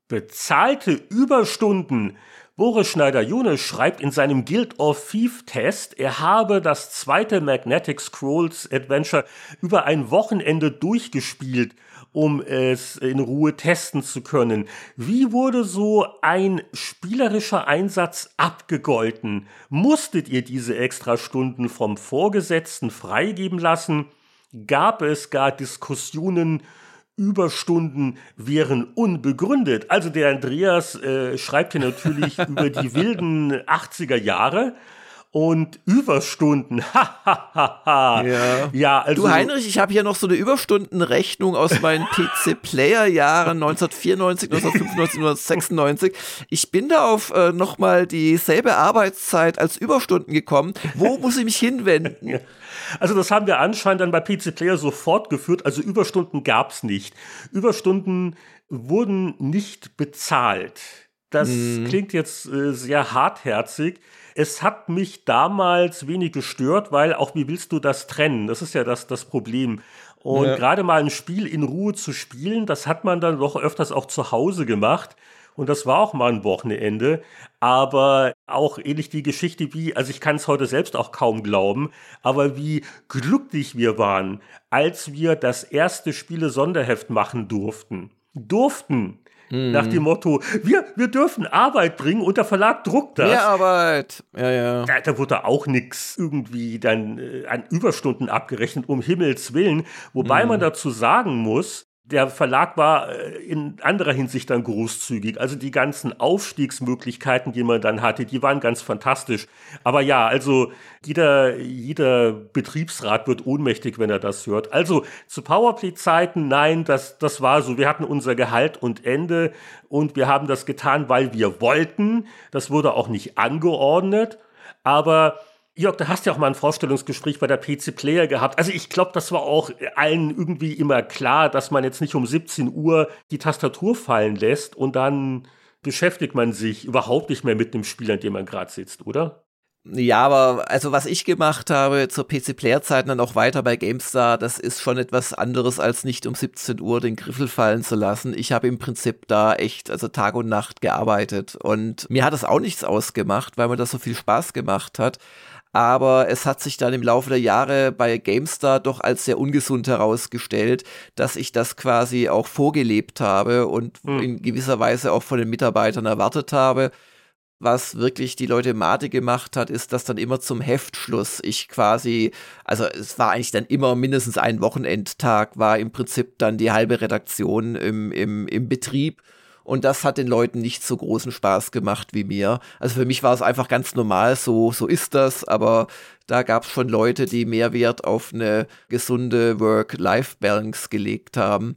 Bezahlte Überstunden Boris Schneider-June schreibt in seinem Guild of Thief-Test, er habe das zweite Magnetic Scrolls Adventure über ein Wochenende durchgespielt, um es in Ruhe testen zu können. Wie wurde so ein spielerischer Einsatz abgegolten? Musstet ihr diese Extrastunden vom Vorgesetzten freigeben lassen? Gab es gar Diskussionen Überstunden wären unbegründet. Also der Andreas äh, schreibt hier natürlich über die wilden 80er Jahre und Überstunden. ja. ja, also du Heinrich, ich habe hier noch so eine Überstundenrechnung aus meinen PC-Player-Jahren 1994, 1995, 1996. Ich bin da auf äh, nochmal dieselbe Arbeitszeit als Überstunden gekommen. Wo muss ich mich hinwenden? Also das haben wir anscheinend dann bei PC Player so fortgeführt. Also Überstunden gab es nicht. Überstunden wurden nicht bezahlt. Das mm. klingt jetzt äh, sehr hartherzig. Es hat mich damals wenig gestört, weil auch wie willst du das trennen? Das ist ja das, das Problem. Und ja. gerade mal ein Spiel in Ruhe zu spielen, das hat man dann doch öfters auch zu Hause gemacht. Und das war auch mal ein Wochenende. Aber auch ähnlich die Geschichte wie, also ich kann es heute selbst auch kaum glauben, aber wie glücklich wir waren, als wir das erste Spiele-Sonderheft machen durften. Durften. Mhm. Nach dem Motto, wir, wir dürfen Arbeit bringen und der Verlag druckt das. Mehr Arbeit. Ja, ja. Da, da wurde auch nichts irgendwie dann äh, an Überstunden abgerechnet, um Himmels Willen. Wobei mhm. man dazu sagen muss, der Verlag war äh, in anderer Hinsicht dann großzügig. Also die ganzen Aufstiegsmöglichkeiten, die man dann hatte, die waren ganz fantastisch. Aber ja, also jeder, jeder Betriebsrat wird ohnmächtig, wenn er das hört. Also zu Powerplay-Zeiten, nein, das, das war so. Wir hatten unser Gehalt und Ende und wir haben das getan, weil wir wollten. Das wurde auch nicht angeordnet. Aber Jörg, du hast ja auch mal ein Vorstellungsgespräch bei der PC Player gehabt. Also ich glaube, das war auch allen irgendwie immer klar, dass man jetzt nicht um 17 Uhr die Tastatur fallen lässt und dann beschäftigt man sich überhaupt nicht mehr mit dem Spiel, an dem man gerade sitzt, oder? Ja, aber also was ich gemacht habe zur PC-Player-Zeit dann auch weiter bei GameStar, das ist schon etwas anderes als nicht um 17 Uhr den Griffel fallen zu lassen. Ich habe im Prinzip da echt also Tag und Nacht gearbeitet und mir hat das auch nichts ausgemacht, weil mir das so viel Spaß gemacht hat. Aber es hat sich dann im Laufe der Jahre bei GameStar doch als sehr ungesund herausgestellt, dass ich das quasi auch vorgelebt habe und hm. in gewisser Weise auch von den Mitarbeitern erwartet habe. Was wirklich die Leute Mate gemacht hat, ist, dass dann immer zum Heftschluss ich quasi, also es war eigentlich dann immer mindestens ein Wochenendtag, war im Prinzip dann die halbe Redaktion im, im, im Betrieb und das hat den Leuten nicht so großen Spaß gemacht wie mir. Also für mich war es einfach ganz normal, so, so ist das, aber da gab es schon Leute, die mehr Wert auf eine gesunde Work-Life-Balance gelegt haben.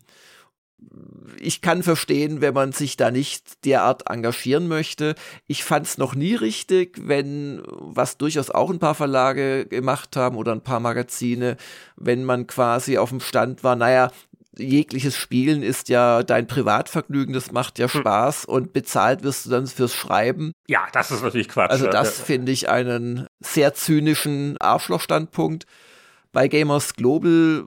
Ich kann verstehen, wenn man sich da nicht derart engagieren möchte. Ich fand es noch nie richtig, wenn, was durchaus auch ein paar Verlage gemacht haben oder ein paar Magazine, wenn man quasi auf dem Stand war, naja, jegliches Spielen ist ja dein Privatvergnügen, das macht ja hm. Spaß hm. und bezahlt wirst du dann fürs Schreiben. Ja, das ist natürlich Quatsch. Also das ja. finde ich einen sehr zynischen Arschlochstandpunkt. Bei Gamers Global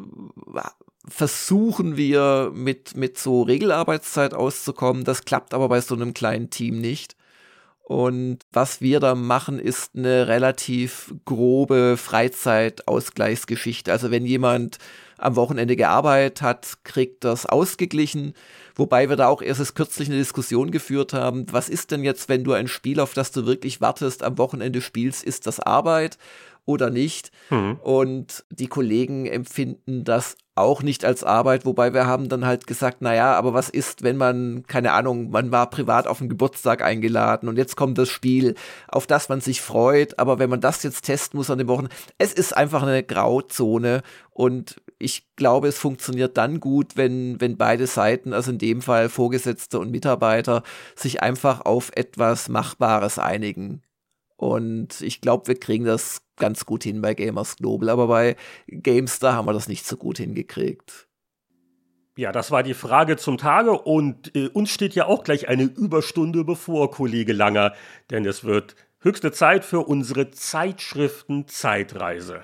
versuchen wir mit, mit so Regelarbeitszeit auszukommen. Das klappt aber bei so einem kleinen Team nicht. Und was wir da machen, ist eine relativ grobe Freizeitausgleichsgeschichte. Also wenn jemand am Wochenende gearbeitet hat, kriegt das ausgeglichen. Wobei wir da auch erst kürzlich eine Diskussion geführt haben. Was ist denn jetzt, wenn du ein Spiel, auf das du wirklich wartest, am Wochenende spielst? Ist das Arbeit oder nicht? Mhm. Und die Kollegen empfinden das auch nicht als Arbeit, wobei wir haben dann halt gesagt, naja, aber was ist, wenn man, keine Ahnung, man war privat auf einen Geburtstag eingeladen und jetzt kommt das Spiel, auf das man sich freut, aber wenn man das jetzt testen muss an den Wochen, es ist einfach eine Grauzone und ich glaube, es funktioniert dann gut, wenn, wenn beide Seiten, also in dem Fall Vorgesetzte und Mitarbeiter, sich einfach auf etwas Machbares einigen. Und ich glaube, wir kriegen das ganz gut hin bei Gamers Global, aber bei GameStar haben wir das nicht so gut hingekriegt. Ja, das war die Frage zum Tage und äh, uns steht ja auch gleich eine Überstunde bevor, Kollege Langer, denn es wird höchste Zeit für unsere Zeitschriften-Zeitreise.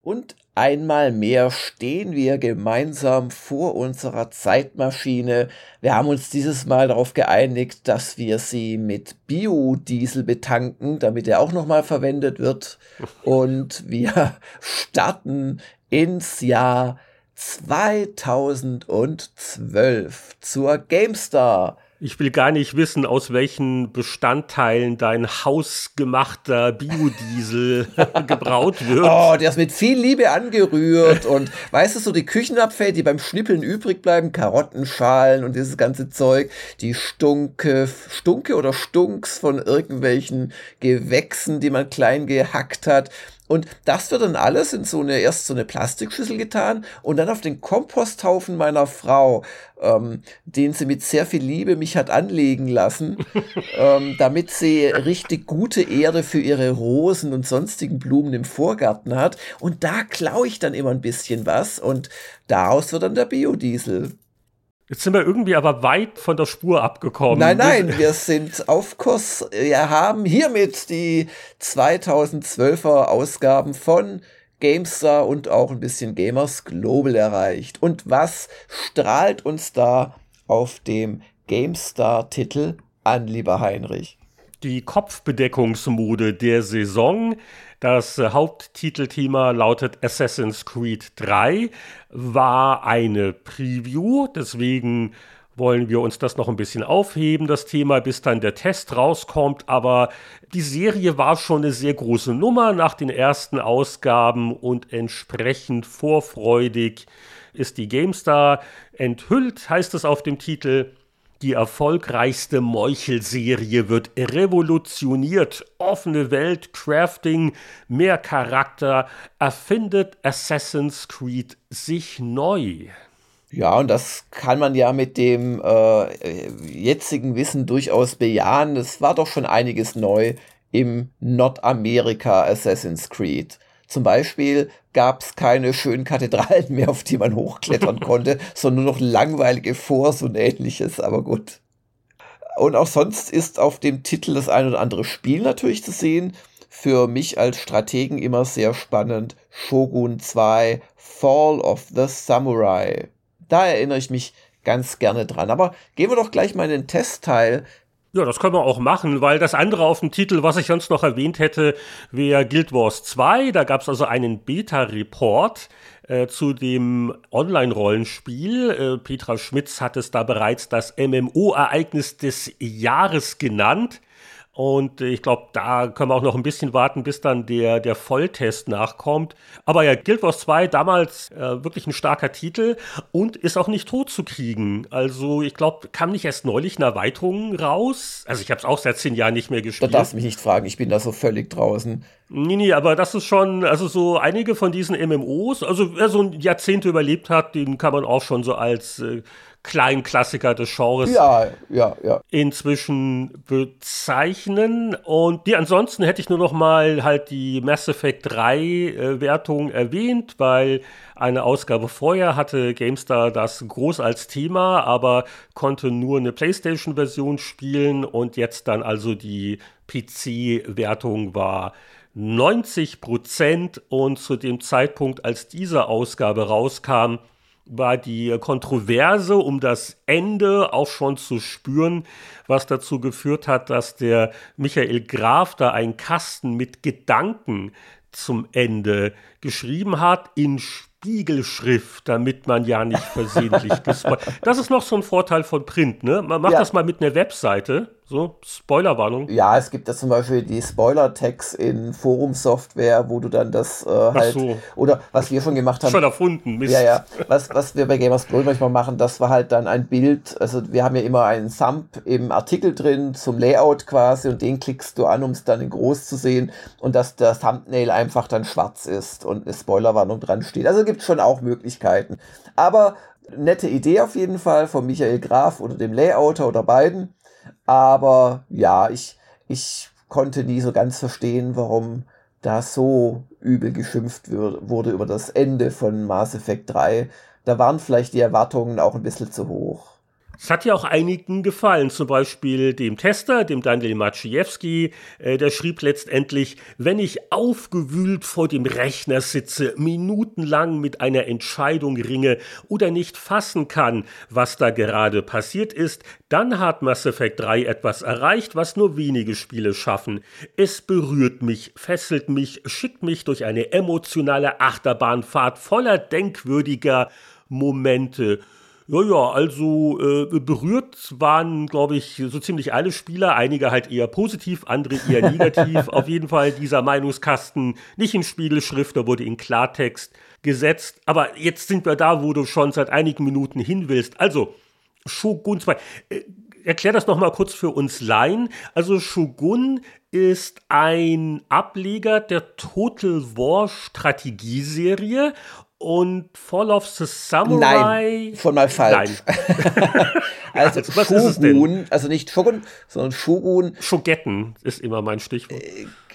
Und einmal mehr stehen wir gemeinsam vor unserer Zeitmaschine. Wir haben uns dieses Mal darauf geeinigt, dass wir sie mit Biodiesel betanken, damit er auch nochmal verwendet wird. Und wir starten ins Jahr 2012 zur GameStar. Ich will gar nicht wissen, aus welchen Bestandteilen dein hausgemachter Biodiesel gebraut wird. Oh, der ist mit viel Liebe angerührt und weißt du, so die Küchenabfälle, die beim Schnippeln übrig bleiben, Karottenschalen und dieses ganze Zeug, die Stunke, Stunke oder Stunks von irgendwelchen Gewächsen, die man klein gehackt hat und das wird dann alles in so eine, erst so eine Plastikschüssel getan und dann auf den Komposthaufen meiner Frau, ähm, den sie mit sehr viel Liebe mich hat anlegen lassen, ähm, damit sie richtig gute Erde für ihre Rosen und sonstigen Blumen im Vorgarten hat. Und da klaue ich dann immer ein bisschen was und daraus wird dann der Biodiesel. Jetzt sind wir irgendwie aber weit von der Spur abgekommen. Nein, nein, wir sind auf Kurs. Wir haben hiermit die 2012er Ausgaben von GameStar und auch ein bisschen Gamers Global erreicht. Und was strahlt uns da auf dem GameStar-Titel an, lieber Heinrich? Die Kopfbedeckungsmode der Saison. Das äh, Haupttitelthema lautet Assassin's Creed 3, war eine Preview, deswegen wollen wir uns das noch ein bisschen aufheben, das Thema, bis dann der Test rauskommt. Aber die Serie war schon eine sehr große Nummer nach den ersten Ausgaben und entsprechend vorfreudig ist die GameStar enthüllt, heißt es auf dem Titel. Die erfolgreichste Meuchelserie wird revolutioniert. Offene Welt, Crafting, mehr Charakter, erfindet Assassin's Creed sich neu. Ja, und das kann man ja mit dem äh, jetzigen Wissen durchaus bejahen. Es war doch schon einiges neu im Nordamerika Assassin's Creed. Zum Beispiel gab es keine schönen Kathedralen mehr, auf die man hochklettern konnte, sondern nur noch langweilige Forts und ähnliches, aber gut. Und auch sonst ist auf dem Titel das ein oder andere Spiel natürlich zu sehen. Für mich als Strategen immer sehr spannend. Shogun 2 Fall of the Samurai. Da erinnere ich mich ganz gerne dran. Aber gehen wir doch gleich mal in den Testteil. Ja, das können wir auch machen, weil das andere auf dem Titel, was ich sonst noch erwähnt hätte, wäre Guild Wars 2. Da gab es also einen Beta-Report äh, zu dem Online-Rollenspiel. Äh, Petra Schmitz hat es da bereits das MMO-Ereignis des Jahres genannt. Und ich glaube, da können wir auch noch ein bisschen warten, bis dann der, der Volltest nachkommt. Aber ja, Guild Wars 2 damals äh, wirklich ein starker Titel und ist auch nicht tot zu kriegen. Also ich glaube, kam nicht erst neulich eine Erweiterung raus. Also ich habe es auch seit zehn Jahren nicht mehr gespielt. Da darfst du mich nicht fragen, ich bin da so völlig draußen. Nee, nee, aber das ist schon, also so einige von diesen MMOs, also wer so ein Jahrzehnte überlebt hat, den kann man auch schon so als äh, kleinen Klassiker des Genres ja, ja, ja. inzwischen bezeichnen. Und die ansonsten hätte ich nur noch mal halt die Mass Effect 3 äh, Wertung erwähnt, weil eine Ausgabe vorher hatte GameStar das groß als Thema, aber konnte nur eine PlayStation-Version spielen und jetzt dann also die PC-Wertung war 90 Prozent und zu dem Zeitpunkt, als diese Ausgabe rauskam, war die Kontroverse um das Ende auch schon zu spüren, was dazu geführt hat, dass der Michael Graf da einen Kasten mit Gedanken zum Ende geschrieben hat in Spiegelschrift, damit man ja nicht versehentlich gespoilert. Das ist noch so ein Vorteil von Print, ne? Man macht ja. das mal mit einer Webseite so, Spoilerwarnung. Ja, es gibt ja zum Beispiel die Spoiler-Tags in Forum-Software, wo du dann das äh, halt. So. Oder was wir schon gemacht haben. Schon erfunden, Mist. Ja, ja. Was, was wir bei Gamers Gold manchmal machen, das war halt dann ein Bild. Also wir haben ja immer einen Thumb im Artikel drin zum Layout quasi und den klickst du an, um es dann in groß zu sehen und dass der Thumbnail einfach dann schwarz ist und eine Spoilerwarnung dran steht. Also gibt es schon auch Möglichkeiten. Aber nette Idee auf jeden Fall von Michael Graf oder dem Layouter oder beiden. Aber ja, ich, ich konnte nie so ganz verstehen, warum da so übel geschimpft wurde über das Ende von Mass Effect 3. Da waren vielleicht die Erwartungen auch ein bisschen zu hoch. Es hat ja auch einigen gefallen, zum Beispiel dem Tester, dem Daniel Maciejewski, äh, der schrieb letztendlich, wenn ich aufgewühlt vor dem Rechner sitze, minutenlang mit einer Entscheidung ringe oder nicht fassen kann, was da gerade passiert ist, dann hat Mass Effect 3 etwas erreicht, was nur wenige Spiele schaffen. Es berührt mich, fesselt mich, schickt mich durch eine emotionale Achterbahnfahrt voller denkwürdiger Momente. Ja, ja, also äh, berührt waren, glaube ich, so ziemlich alle Spieler, einige halt eher positiv, andere eher negativ. Auf jeden Fall dieser Meinungskasten nicht in Spiegelschrift, da wurde in Klartext gesetzt. Aber jetzt sind wir da, wo du schon seit einigen Minuten hin willst. Also, Shogun 2. Äh, erklär das noch mal kurz für uns Laien. Also Shogun ist ein Ableger der Total War Strategieserie und Fall of the Samurai. Nein, von mal falsch. Nein. also, also Shogun, also nicht Shogun, sondern Shogun. Shogetten ist immer mein Stichwort.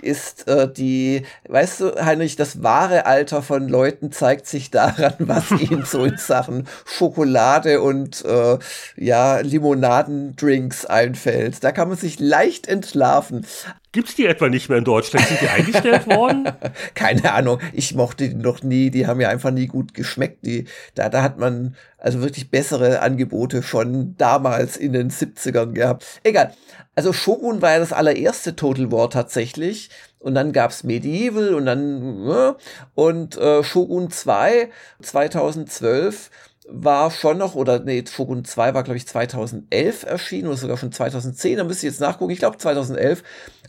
Ist äh, die, weißt du, Heinrich, das wahre Alter von Leuten zeigt sich daran, was ihnen so in Sachen Schokolade und äh, ja, Limonadendrinks einfällt. Da kann man sich leicht entlarven. Gibt es die etwa nicht mehr in Deutschland? Sind die eingestellt worden? Keine Ahnung. Ich mochte die noch nie. Die haben ja einfach nie gut geschmeckt. Die, da, da hat man also wirklich bessere Angebote schon damals in den 70ern gehabt. Egal. Also Shogun war ja das allererste Total War tatsächlich. Und dann gab's Medieval und dann äh, und äh, Shogun 2 2012 war schon noch, oder nee, Shogun 2 war, glaube ich, 2011 erschienen oder sogar schon 2010, da müsste ich jetzt nachgucken, ich glaube 2011.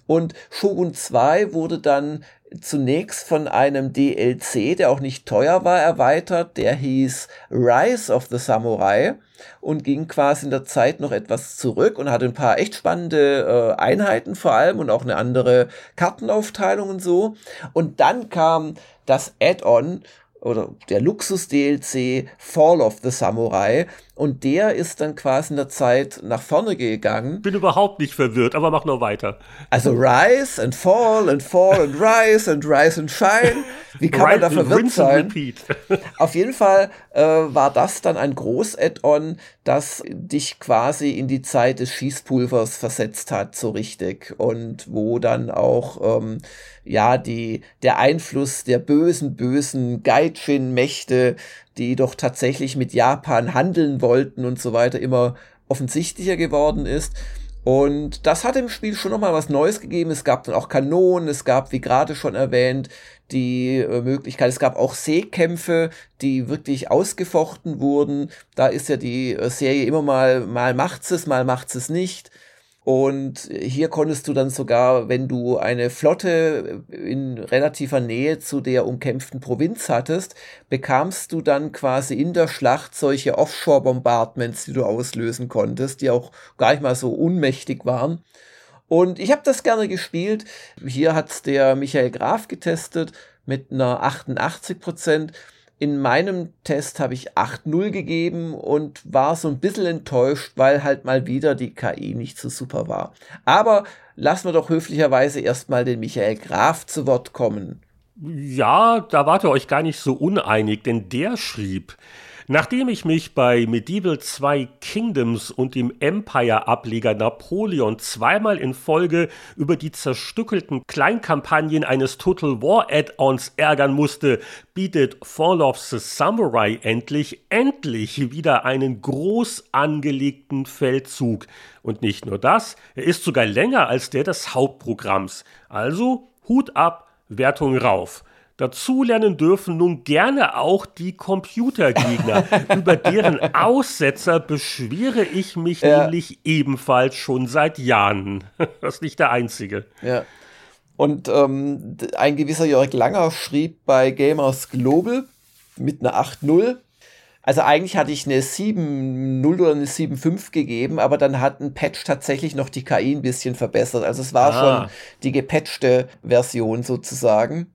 Und Shogun 2 wurde dann zunächst von einem DLC, der auch nicht teuer war, erweitert. Der hieß Rise of the Samurai und ging quasi in der Zeit noch etwas zurück und hatte ein paar echt spannende äh, Einheiten vor allem und auch eine andere Kartenaufteilung und so. Und dann kam das Add-on oder der Luxus-DLC Fall of the Samurai. Und der ist dann quasi in der Zeit nach vorne gegangen. Bin überhaupt nicht verwirrt, aber mach nur weiter. Also Rise and Fall and Fall and Rise and Rise and Shine. Wie kann man da verwirrt sein? Auf jeden Fall äh, war das dann ein Groß-Add-on, das dich quasi in die Zeit des Schießpulvers versetzt hat, so richtig. Und wo dann auch ähm, ja die der Einfluss der bösen, bösen Gaijin-Mächte die doch tatsächlich mit Japan handeln wollten und so weiter, immer offensichtlicher geworden ist. Und das hat im Spiel schon nochmal was Neues gegeben. Es gab dann auch Kanonen, es gab, wie gerade schon erwähnt, die äh, Möglichkeit, es gab auch Seekämpfe, die wirklich ausgefochten wurden. Da ist ja die äh, Serie immer mal, mal macht's es, mal macht's es nicht. Und hier konntest du dann sogar, wenn du eine Flotte in relativer Nähe zu der umkämpften Provinz hattest, bekamst du dann quasi in der Schlacht solche Offshore-Bombardments, die du auslösen konntest, die auch gar nicht mal so unmächtig waren. Und ich habe das gerne gespielt. Hier hat's der Michael Graf getestet mit einer 88 Prozent. In meinem Test habe ich 8-0 gegeben und war so ein bisschen enttäuscht, weil halt mal wieder die KI nicht so super war. Aber lassen wir doch höflicherweise erstmal den Michael Graf zu Wort kommen. Ja, da wart ihr euch gar nicht so uneinig, denn der schrieb, Nachdem ich mich bei Medieval 2 Kingdoms und dem Empire-Ableger Napoleon zweimal in Folge über die zerstückelten Kleinkampagnen eines Total War Add-ons ärgern musste, bietet Fall of the Samurai endlich, endlich wieder einen groß angelegten Feldzug. Und nicht nur das, er ist sogar länger als der des Hauptprogramms. Also Hut ab, Wertung rauf. Dazulernen dürfen nun gerne auch die Computergegner. Über deren Aussetzer beschwere ich mich ja. nämlich ebenfalls schon seit Jahren. Das ist nicht der einzige. Ja. Und ähm, ein gewisser Jörg Langer schrieb bei Gamers Global mit einer 8.0. Also eigentlich hatte ich eine 7.0 oder eine 7.5 gegeben, aber dann hat ein Patch tatsächlich noch die KI ein bisschen verbessert. Also es war ah. schon die gepatchte Version sozusagen.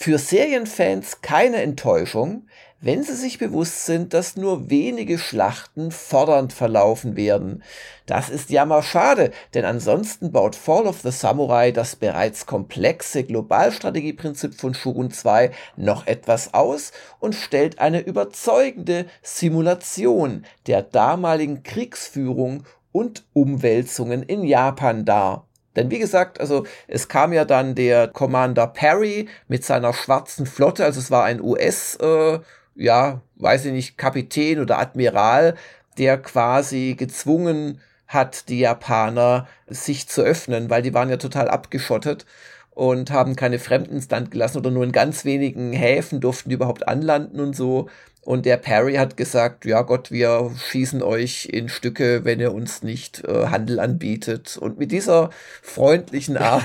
Für Serienfans keine Enttäuschung, wenn sie sich bewusst sind, dass nur wenige Schlachten fordernd verlaufen werden. Das ist jammer schade, denn ansonsten baut Fall of the Samurai das bereits komplexe Globalstrategieprinzip von Shogun 2 noch etwas aus und stellt eine überzeugende Simulation der damaligen Kriegsführung und Umwälzungen in Japan dar. Denn wie gesagt, also es kam ja dann der Commander Perry mit seiner schwarzen Flotte, also es war ein US, äh, ja, weiß ich nicht, Kapitän oder Admiral, der quasi gezwungen hat, die Japaner sich zu öffnen, weil die waren ja total abgeschottet und haben keine Fremden ins Land gelassen oder nur in ganz wenigen Häfen durften die überhaupt anlanden und so. Und der Perry hat gesagt, ja Gott, wir schießen euch in Stücke, wenn ihr uns nicht äh, Handel anbietet. Und mit dieser freundlichen Art.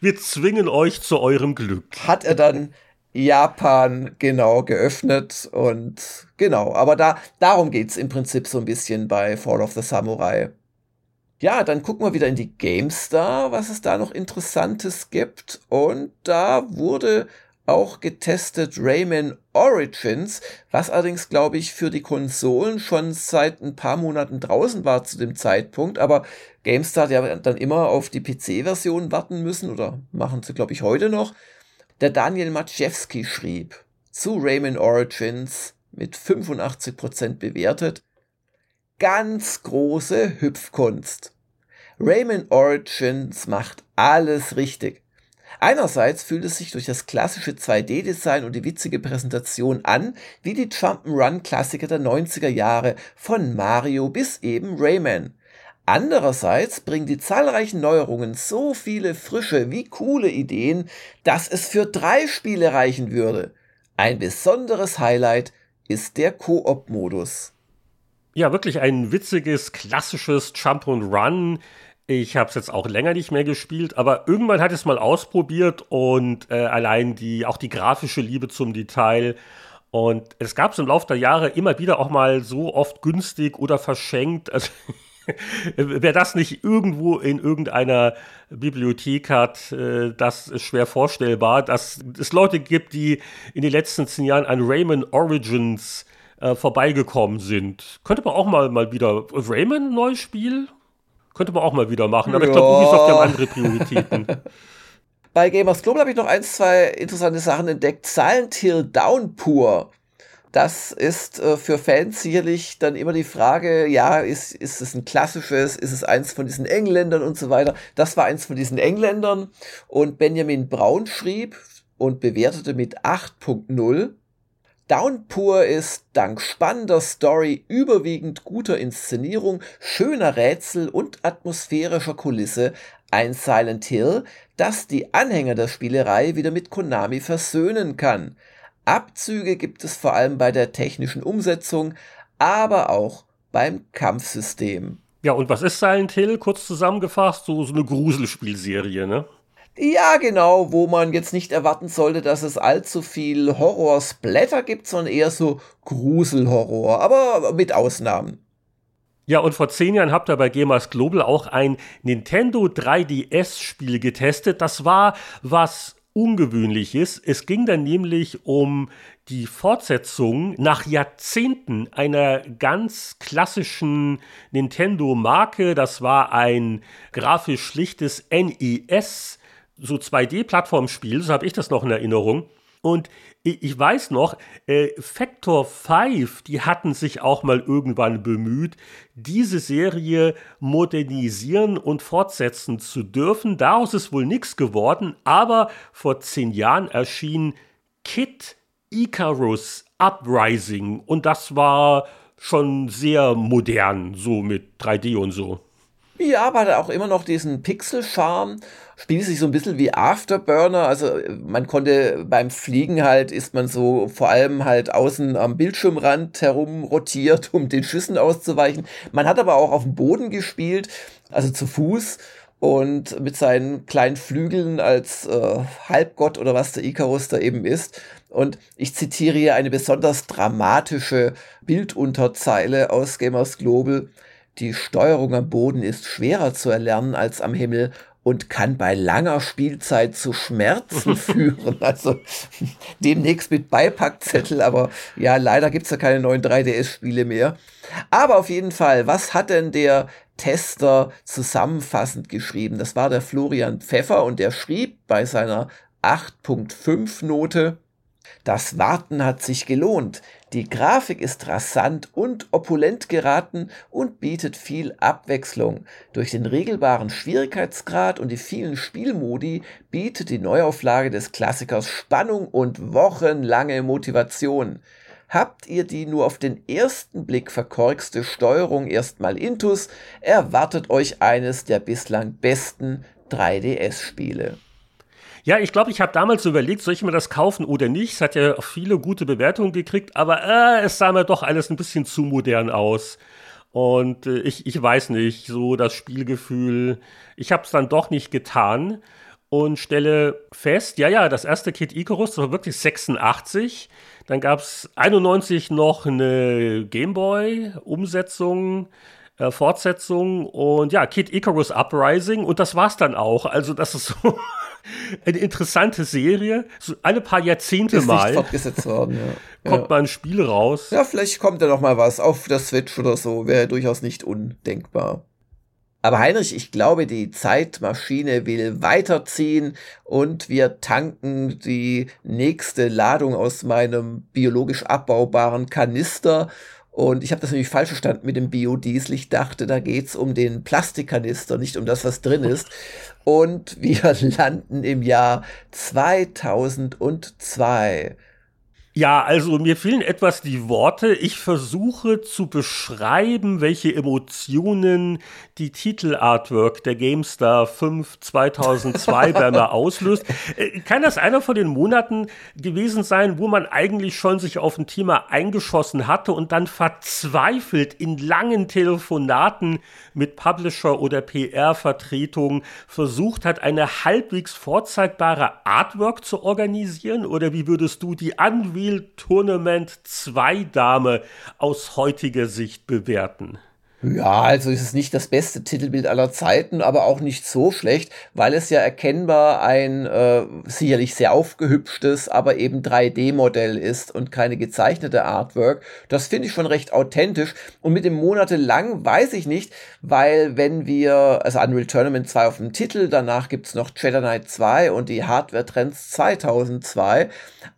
wir zwingen euch zu eurem Glück. Hat er dann Japan genau geöffnet und genau, aber da darum geht's im Prinzip so ein bisschen bei Fall of the Samurai. Ja, dann gucken wir wieder in die GameStar, was es da noch Interessantes gibt. Und da wurde auch getestet Rayman Origins, was allerdings, glaube ich, für die Konsolen schon seit ein paar Monaten draußen war zu dem Zeitpunkt. Aber GameStar hat ja dann immer auf die PC-Version warten müssen oder machen sie, glaube ich, heute noch. Der Daniel Maciejewski schrieb zu Rayman Origins mit 85% bewertet. Ganz große Hüpfkunst. Rayman Origins macht alles richtig. Einerseits fühlt es sich durch das klassische 2D-Design und die witzige Präsentation an, wie die Jump'n'Run-Klassiker der 90er Jahre von Mario bis eben Rayman. Andererseits bringen die zahlreichen Neuerungen so viele frische wie coole Ideen, dass es für drei Spiele reichen würde. Ein besonderes Highlight ist der Koop-Modus. Ja, wirklich ein witziges, klassisches Jump and Run ich habe es jetzt auch länger nicht mehr gespielt, aber irgendwann ich es mal ausprobiert und äh, allein die, auch die grafische Liebe zum Detail. Und es gab es im Laufe der Jahre immer wieder auch mal so oft günstig oder verschenkt. Also, wer das nicht irgendwo in irgendeiner Bibliothek hat, äh, das ist schwer vorstellbar, dass es Leute gibt, die in den letzten zehn Jahren an Rayman Origins äh, vorbeigekommen sind. Könnte man auch mal, mal wieder Rayman neues Spiel? Könnte man auch mal wieder machen, aber ja. ich glaube, Ubisoft haben andere Prioritäten. Bei Gamers Global habe ich noch ein, zwei interessante Sachen entdeckt. Silent Hill Downpour. Das ist äh, für Fans sicherlich dann immer die Frage, ja, ist, ist es ein klassisches, ist es eins von diesen Engländern und so weiter. Das war eins von diesen Engländern und Benjamin Braun schrieb und bewertete mit 8.0 Downpour ist dank spannender Story, überwiegend guter Inszenierung, schöner Rätsel und atmosphärischer Kulisse ein Silent Hill, das die Anhänger der Spielerei wieder mit Konami versöhnen kann. Abzüge gibt es vor allem bei der technischen Umsetzung, aber auch beim Kampfsystem. Ja, und was ist Silent Hill? Kurz zusammengefasst, so, so eine Gruselspielserie, ne? Ja, genau, wo man jetzt nicht erwarten sollte, dass es allzu viel Horror-Splatter gibt, sondern eher so Gruselhorror, aber mit Ausnahmen. Ja, und vor zehn Jahren habt ihr bei Gamers Global auch ein Nintendo 3DS-Spiel getestet. Das war was Ungewöhnliches. Es ging dann nämlich um die Fortsetzung nach Jahrzehnten einer ganz klassischen Nintendo-Marke. Das war ein grafisch schlichtes NES so 2D-Plattformspiel, so habe ich das noch in Erinnerung. Und ich, weiß noch, äh, Factor 5, die hatten sich auch mal irgendwann bemüht, diese Serie modernisieren und fortsetzen zu dürfen. Daraus ist wohl nichts geworden, aber vor zehn Jahren erschien Kid Icarus Uprising und das war schon sehr modern, so mit 3D und so. Ja, aber hat auch immer noch diesen Pixel-Charme. Spielt sich so ein bisschen wie Afterburner. Also man konnte beim Fliegen halt, ist man so vor allem halt außen am Bildschirmrand herum rotiert, um den Schüssen auszuweichen. Man hat aber auch auf dem Boden gespielt, also zu Fuß und mit seinen kleinen Flügeln als äh, Halbgott oder was der Icarus da eben ist. Und ich zitiere hier eine besonders dramatische Bildunterzeile aus Gamers Global. Die Steuerung am Boden ist schwerer zu erlernen als am Himmel und kann bei langer Spielzeit zu Schmerzen führen. Also demnächst mit Beipackzettel, aber ja, leider gibt's ja keine neuen 3DS-Spiele mehr. Aber auf jeden Fall, was hat denn der Tester zusammenfassend geschrieben? Das war der Florian Pfeffer und der schrieb bei seiner 8.5 Note, das Warten hat sich gelohnt. Die Grafik ist rasant und opulent geraten und bietet viel Abwechslung. Durch den regelbaren Schwierigkeitsgrad und die vielen Spielmodi bietet die Neuauflage des Klassikers Spannung und wochenlange Motivation. Habt ihr die nur auf den ersten Blick verkorkste Steuerung erstmal intus, erwartet euch eines der bislang besten 3DS-Spiele. Ja, ich glaube, ich habe damals überlegt, soll ich mir das kaufen oder nicht. Es hat ja viele gute Bewertungen gekriegt, aber äh, es sah mir doch alles ein bisschen zu modern aus. Und äh, ich, ich weiß nicht, so das Spielgefühl, ich habe es dann doch nicht getan und stelle fest, ja, ja, das erste Kid Icarus, das war wirklich 86. Dann gab es 91 noch eine Gameboy-Umsetzung. Äh, Fortsetzung und ja, Kid Icarus Uprising und das war's dann auch. Also das ist so eine interessante Serie. So alle paar Jahrzehnte ist mal worden, ja. kommt ja. mal ein Spiel raus. Ja, vielleicht kommt ja noch mal was auf der Switch oder so. Wäre durchaus nicht undenkbar. Aber Heinrich, ich glaube, die Zeitmaschine will weiterziehen und wir tanken die nächste Ladung aus meinem biologisch abbaubaren Kanister und ich habe das nämlich falsch verstanden mit dem Biodiesel. Ich dachte, da geht's um den Plastikkanister, nicht um das, was drin ist. Und wir landen im Jahr 2002. Ja, also mir fehlen etwas die Worte. Ich versuche zu beschreiben, welche Emotionen die Titelartwork der GameStar 5 2002 bei mir auslöst. Äh, kann das einer von den Monaten gewesen sein, wo man eigentlich schon sich auf ein Thema eingeschossen hatte und dann verzweifelt in langen Telefonaten mit Publisher oder PR-Vertretungen versucht hat, eine halbwegs vorzeigbare Artwork zu organisieren? Oder wie würdest du die Anwendung Unreal Tournament 2 Dame aus heutiger Sicht bewerten? Ja, also ist es nicht das beste Titelbild aller Zeiten, aber auch nicht so schlecht, weil es ja erkennbar ein äh, sicherlich sehr aufgehübschtes, aber eben 3D-Modell ist und keine gezeichnete Artwork. Das finde ich schon recht authentisch und mit dem monatelang weiß ich nicht, weil wenn wir, also Unreal Tournament 2 auf dem Titel, danach gibt's noch Jedi Knight 2 und die Hardware Trends 2002,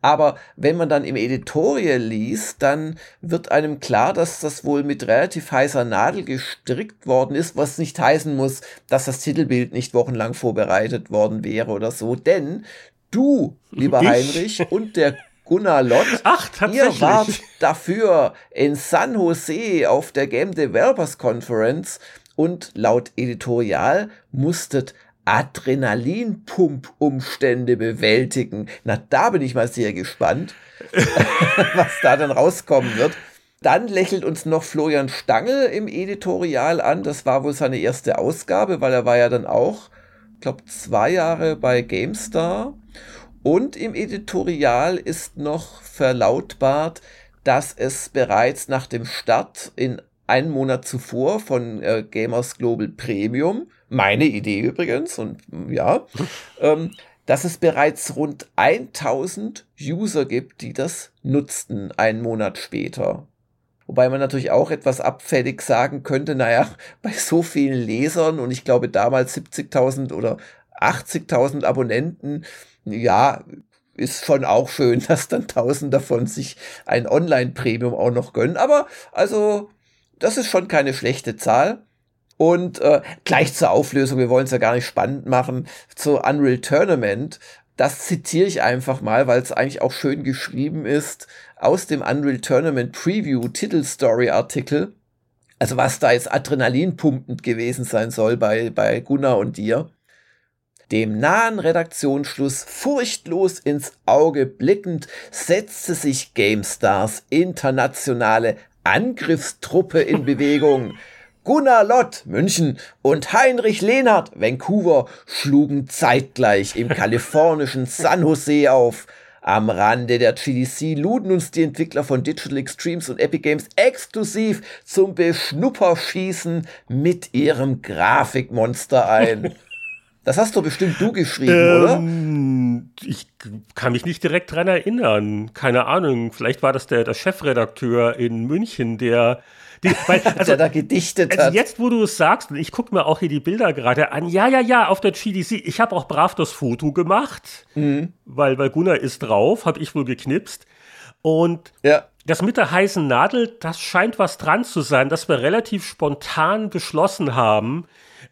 aber wenn man dann im Editorial liest, dann wird einem klar, dass das wohl mit relativ heißer Nadel Nadel gestrickt worden ist, was nicht heißen muss, dass das Titelbild nicht wochenlang vorbereitet worden wäre oder so. Denn du, lieber ich? Heinrich, und der Gunnar Lott. Ach. Ihr wart dafür in San Jose auf der Game Developers Conference und laut Editorial musstet Adrenalinpump-Umstände bewältigen. Na, da bin ich mal sehr gespannt, was da dann rauskommen wird. Dann lächelt uns noch Florian Stangl im Editorial an. Das war wohl seine erste Ausgabe, weil er war ja dann auch, ich glaube, zwei Jahre bei GameStar. Und im Editorial ist noch verlautbart, dass es bereits nach dem Start in einen Monat zuvor von äh, Gamers Global Premium, meine Idee übrigens, und ja, ähm, dass es bereits rund 1000 User gibt, die das nutzten, einen Monat später. Wobei man natürlich auch etwas abfällig sagen könnte, naja, bei so vielen Lesern und ich glaube damals 70.000 oder 80.000 Abonnenten, ja, ist schon auch schön, dass dann 1000 davon sich ein Online-Premium auch noch gönnen. Aber also, das ist schon keine schlechte Zahl. Und äh, gleich zur Auflösung, wir wollen es ja gar nicht spannend machen, zu Unreal Tournament. Das zitiere ich einfach mal, weil es eigentlich auch schön geschrieben ist aus dem Unreal Tournament Preview Titelstory Artikel. Also was da jetzt adrenalinpumpend gewesen sein soll bei, bei Gunnar und dir. Dem nahen Redaktionsschluss furchtlos ins Auge blickend setzte sich GameStars internationale Angriffstruppe in Bewegung. Gunnar Lott, München und Heinrich Lehnhardt, Vancouver, schlugen zeitgleich im kalifornischen San Jose auf. Am Rande der GDC luden uns die Entwickler von Digital Extremes und Epic Games exklusiv zum Beschnupperschießen mit ihrem Grafikmonster ein. Das hast du bestimmt du geschrieben, ähm, oder? Ich kann mich nicht direkt dran erinnern. Keine Ahnung. Vielleicht war das der, der Chefredakteur in München, der die, weil, also, da gedichtet also hat. Jetzt, wo du es sagst, und ich gucke mir auch hier die Bilder gerade an, ja, ja, ja, auf der GDC, ich habe auch brav das Foto gemacht, mhm. weil, weil Gunnar ist drauf, habe ich wohl geknipst. Und ja. das mit der heißen Nadel, das scheint was dran zu sein, dass wir relativ spontan beschlossen haben,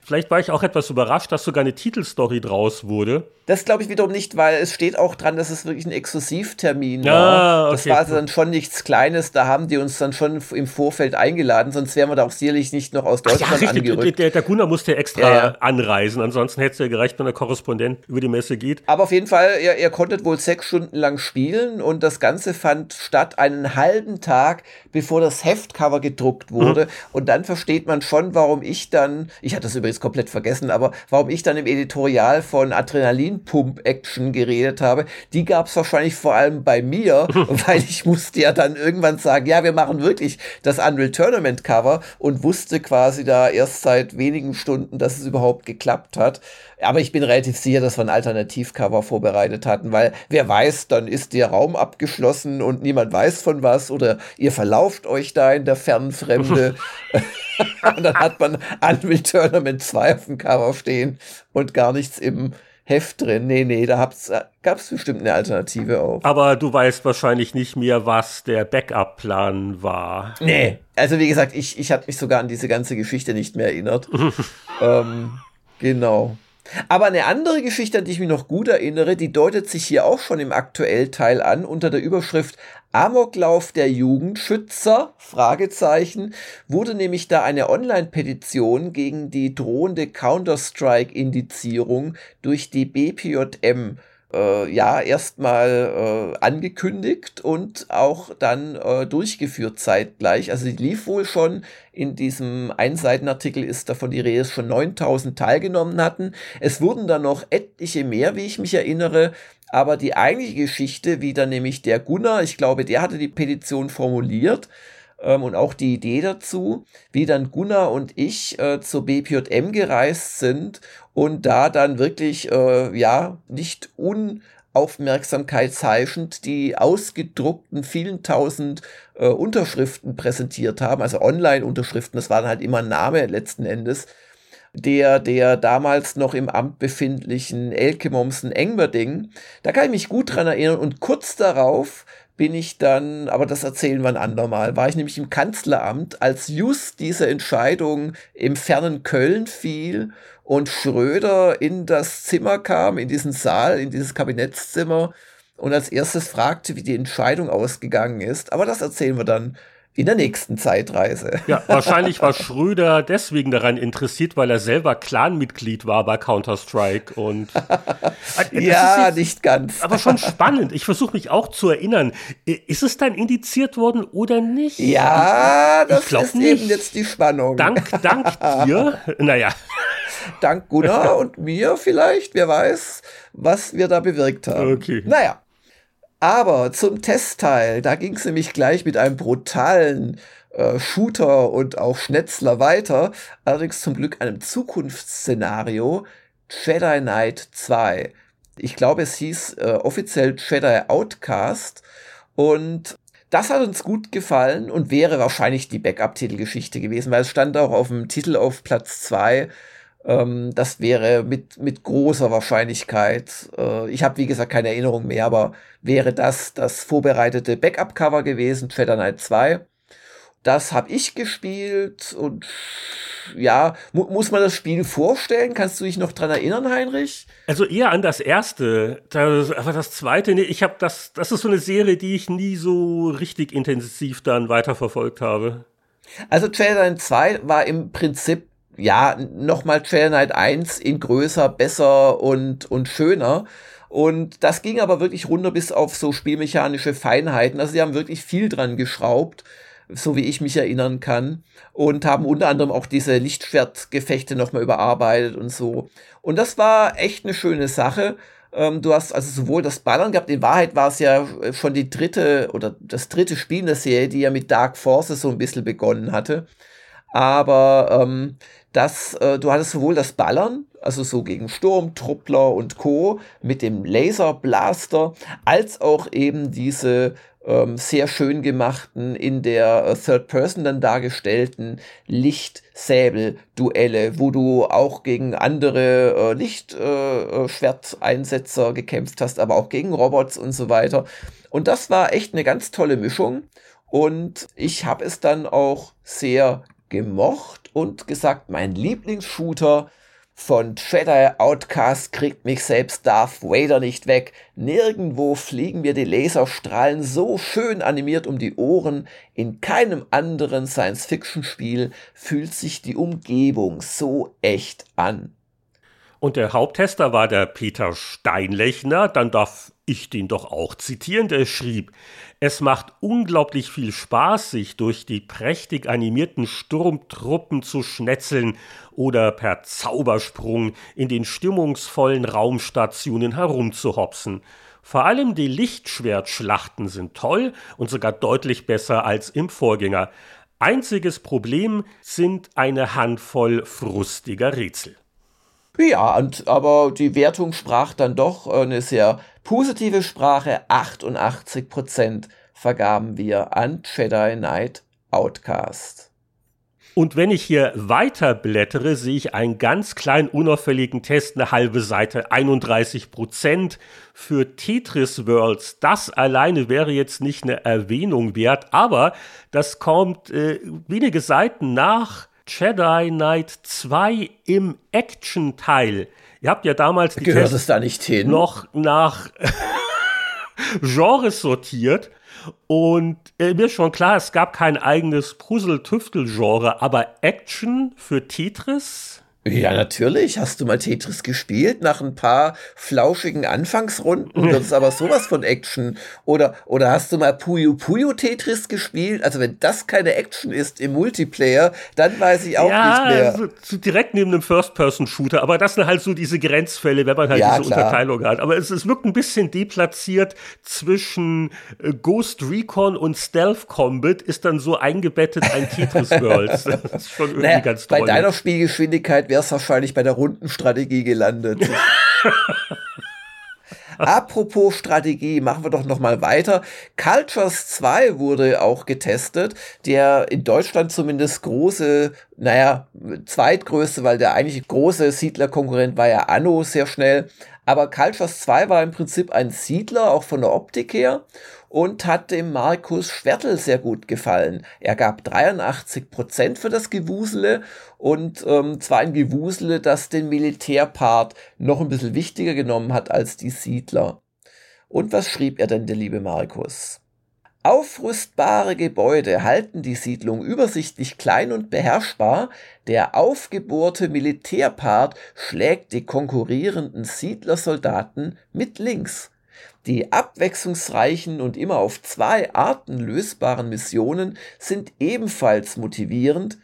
Vielleicht war ich auch etwas überrascht, dass sogar eine Titelstory draus wurde. Das glaube ich wiederum nicht, weil es steht auch dran, dass es wirklich ein Exklusivtermin war. Ah, okay. Das war also dann schon nichts Kleines. Da haben die uns dann schon im Vorfeld eingeladen, sonst wären wir da auch sicherlich nicht noch aus Deutschland Ach ja, angerückt. Der, der Gunnar musste extra ja. anreisen, ansonsten hätte es ja gereicht, wenn der Korrespondent über die Messe geht. Aber auf jeden Fall, ihr, ihr konntet wohl sechs Stunden lang spielen und das Ganze fand statt einen halben Tag, bevor das Heftcover gedruckt wurde. Mhm. Und dann versteht man schon, warum ich dann, ich hatte das übrigens komplett vergessen, aber warum ich dann im Editorial von Adrenalin Pump-Action geredet habe, die gab es wahrscheinlich vor allem bei mir, weil ich musste ja dann irgendwann sagen, ja, wir machen wirklich das Unreal Tournament Cover und wusste quasi da erst seit wenigen Stunden, dass es überhaupt geklappt hat. Aber ich bin relativ sicher, dass wir ein Alternativcover vorbereitet hatten, weil wer weiß, dann ist der Raum abgeschlossen und niemand weiß von was oder ihr verlauft euch da in der fernen Fremde. und dann hat man Unreal Tournament 2 auf dem Cover stehen und gar nichts im Heft drin. Nee, nee, da gab es bestimmt eine Alternative auch. Aber du weißt wahrscheinlich nicht mehr, was der Backup-Plan war. Nee, also wie gesagt, ich, ich hatte mich sogar an diese ganze Geschichte nicht mehr erinnert. ähm, genau. Aber eine andere Geschichte, an die ich mich noch gut erinnere, die deutet sich hier auch schon im Aktuellteil an, unter der Überschrift Amoklauf der Jugendschützer? Fragezeichen. Wurde nämlich da eine Online-Petition gegen die drohende Counter-Strike-Indizierung durch die BPJM äh, ja erstmal äh, angekündigt und auch dann äh, durchgeführt zeitgleich. Also die lief wohl schon in diesem Einseitenartikel ist davon die Rede, dass schon 9000 teilgenommen hatten. Es wurden dann noch etliche mehr, wie ich mich erinnere. Aber die eigentliche Geschichte, wie dann nämlich der Gunnar, ich glaube, der hatte die Petition formuliert, ähm, und auch die Idee dazu, wie dann Gunnar und ich äh, zur BPJM gereist sind und da dann wirklich, äh, ja, nicht unaufmerksamkeitsheischend die ausgedruckten vielen tausend äh, Unterschriften präsentiert haben, also Online-Unterschriften, das war dann halt immer ein Name letzten Endes, der, der damals noch im Amt befindlichen Elke Mommsen Engberding. Da kann ich mich gut dran erinnern und kurz darauf bin ich dann, aber das erzählen wir ein andermal, war ich nämlich im Kanzleramt, als just diese Entscheidung im fernen Köln fiel und Schröder in das Zimmer kam, in diesen Saal, in dieses Kabinettszimmer und als erstes fragte, wie die Entscheidung ausgegangen ist. Aber das erzählen wir dann in der nächsten Zeitreise. Ja, wahrscheinlich war Schröder deswegen daran interessiert, weil er selber Clanmitglied war bei Counter-Strike und äh, ja, jetzt, nicht ganz. Aber schon spannend. Ich versuche mich auch zu erinnern. Ist es dann indiziert worden oder nicht? Ja, das ist nicht. eben jetzt die Spannung. Dank, dank dir. Naja. Dank Gunnar und mir vielleicht. Wer weiß, was wir da bewirkt haben. Okay. Naja. Aber zum Testteil, da ging es nämlich gleich mit einem brutalen äh, Shooter und auch Schnetzler weiter. Allerdings zum Glück einem Zukunftsszenario. Jedi Knight 2. Ich glaube, es hieß äh, offiziell Jedi Outcast. Und das hat uns gut gefallen und wäre wahrscheinlich die Backup-Titelgeschichte gewesen, weil es stand auch auf dem Titel auf Platz 2 ähm, das wäre mit, mit großer Wahrscheinlichkeit, äh, ich habe wie gesagt keine Erinnerung mehr, aber wäre das das vorbereitete Backup-Cover gewesen, Jedi Knight 2. Das habe ich gespielt und ja, mu muss man das Spiel vorstellen? Kannst du dich noch dran erinnern, Heinrich? Also eher an das erste, das, aber das zweite, nee, ich habe das, das ist so eine Serie, die ich nie so richtig intensiv dann weiterverfolgt habe. Also Knight 2 war im Prinzip ja, nochmal Trail Night 1 in größer, besser und, und schöner. Und das ging aber wirklich runter bis auf so spielmechanische Feinheiten. Also sie haben wirklich viel dran geschraubt, so wie ich mich erinnern kann. Und haben unter anderem auch diese Lichtschwertgefechte nochmal überarbeitet und so. Und das war echt eine schöne Sache. Ähm, du hast also sowohl das Ballern gehabt, in Wahrheit war es ja schon die dritte oder das dritte Spiel in der Serie, die ja mit Dark Forces so ein bisschen begonnen hatte. Aber ähm, dass äh, du hattest sowohl das Ballern, also so gegen Sturmtruppler und Co. mit dem Laserblaster, als auch eben diese ähm, sehr schön gemachten, in der äh, Third Person dann dargestellten Lichtsäbel-Duelle, wo du auch gegen andere äh, Lichtschwerteinsetzer äh, gekämpft hast, aber auch gegen Robots und so weiter. Und das war echt eine ganz tolle Mischung. Und ich habe es dann auch sehr gemocht und gesagt, mein Lieblingsshooter von Jedi Outcast kriegt mich selbst Darth Vader nicht weg. Nirgendwo fliegen mir die Laserstrahlen so schön animiert um die Ohren. In keinem anderen Science-Fiction-Spiel fühlt sich die Umgebung so echt an. Und der Haupttester war der Peter Steinlechner. Dann darf ich den doch auch zitieren. Der schrieb, es macht unglaublich viel Spaß, sich durch die prächtig animierten Sturmtruppen zu schnetzeln oder per Zaubersprung in den stimmungsvollen Raumstationen herumzuhopsen. Vor allem die Lichtschwertschlachten sind toll und sogar deutlich besser als im Vorgänger. Einziges Problem sind eine Handvoll frustiger Rätsel. Ja, und, aber die Wertung sprach dann doch eine sehr positive Sprache. 88% vergaben wir an Jedi Knight Outcast. Und wenn ich hier weiter blättere, sehe ich einen ganz kleinen unauffälligen Test, eine halbe Seite, 31% für Tetris Worlds. Das alleine wäre jetzt nicht eine Erwähnung wert, aber das kommt äh, wenige Seiten nach Jedi Knight 2 im Action-Teil. Ihr habt ja damals die Gehört Tests es da nicht hin? noch nach Genres sortiert. Und äh, mir ist schon klar, es gab kein eigenes Puzzle-Tüftel-Genre, aber Action für Tetris ja, natürlich. Hast du mal Tetris gespielt nach ein paar flauschigen Anfangsrunden? Das ist aber sowas von Action. Oder, oder hast du mal Puyo Puyo Tetris gespielt? Also wenn das keine Action ist im Multiplayer, dann weiß ich auch ja, nicht mehr. Also, so direkt neben einem First-Person-Shooter. Aber das sind halt so diese Grenzfälle, wenn man halt ja, diese klar. Unterteilung hat. Aber es, es wirkt ein bisschen deplatziert zwischen äh, Ghost Recon und Stealth Combat ist dann so eingebettet ein Tetris World. Das ist schon irgendwie naja, ganz toll. Bei deiner Spielgeschwindigkeit wäre wäre es wahrscheinlich bei der Rundenstrategie gelandet. Apropos Strategie, machen wir doch noch mal weiter. Cultures 2 wurde auch getestet, der in Deutschland zumindest große, naja, zweitgrößte, weil der eigentlich große Siedlerkonkurrent war ja Anno sehr schnell. Aber Cultures 2 war im Prinzip ein Siedler, auch von der Optik her und hat dem Markus Schwertel sehr gut gefallen. Er gab 83 Prozent für das Gewusele und ähm, zwar ein Gewusele, das den Militärpart noch ein bisschen wichtiger genommen hat als die Siedler. Und was schrieb er denn, der liebe Markus? Aufrüstbare Gebäude halten die Siedlung übersichtlich klein und beherrschbar, der aufgebohrte Militärpart schlägt die konkurrierenden Siedlersoldaten mit links. Die abwechslungsreichen und immer auf zwei Arten lösbaren Missionen sind ebenfalls motivierend,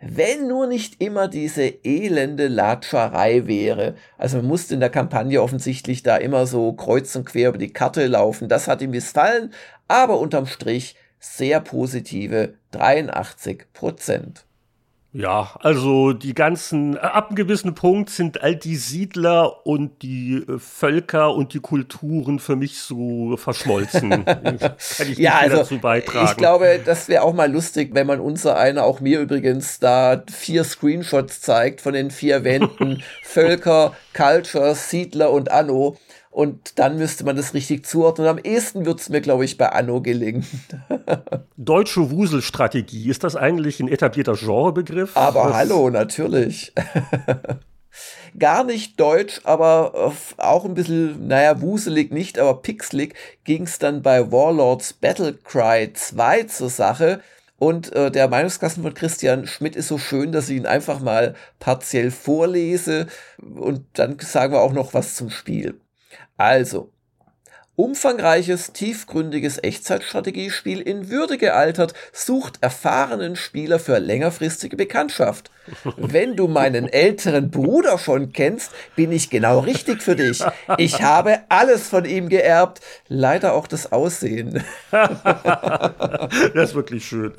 wenn nur nicht immer diese elende Latscherei wäre. Also man musste in der Kampagne offensichtlich da immer so kreuz und quer über die Karte laufen. Das hat ihm missfallen, aber unterm Strich sehr positive 83 Prozent. Ja, also die ganzen, ab einem gewissen Punkt sind all die Siedler und die äh, Völker und die Kulturen für mich so verschmolzen. Kann ich ja, also, dazu beitragen. Ich glaube, das wäre auch mal lustig, wenn man unser einer, auch mir übrigens, da vier Screenshots zeigt von den vier Wänden. Völker, Culture, Siedler und Anno. Und dann müsste man das richtig zuordnen. Am ehesten wird es mir, glaube ich, bei Anno gelingen. Deutsche Wuselstrategie, ist das eigentlich ein etablierter Genrebegriff? Aber Was? hallo, natürlich. Gar nicht deutsch, aber auch ein bisschen, naja, wuselig nicht, aber pixelig ging es dann bei Warlords Battlecry 2 zur Sache. Und äh, der Meinungskasten von Christian Schmidt ist so schön, dass ich ihn einfach mal partiell vorlese. Und dann sagen wir auch noch was zum Spiel. Also, umfangreiches, tiefgründiges Echtzeitstrategiespiel in Würde gealtert, sucht erfahrenen Spieler für längerfristige Bekanntschaft. Wenn du meinen älteren Bruder schon kennst, bin ich genau richtig für dich. Ich habe alles von ihm geerbt, leider auch das Aussehen. das ist wirklich schön.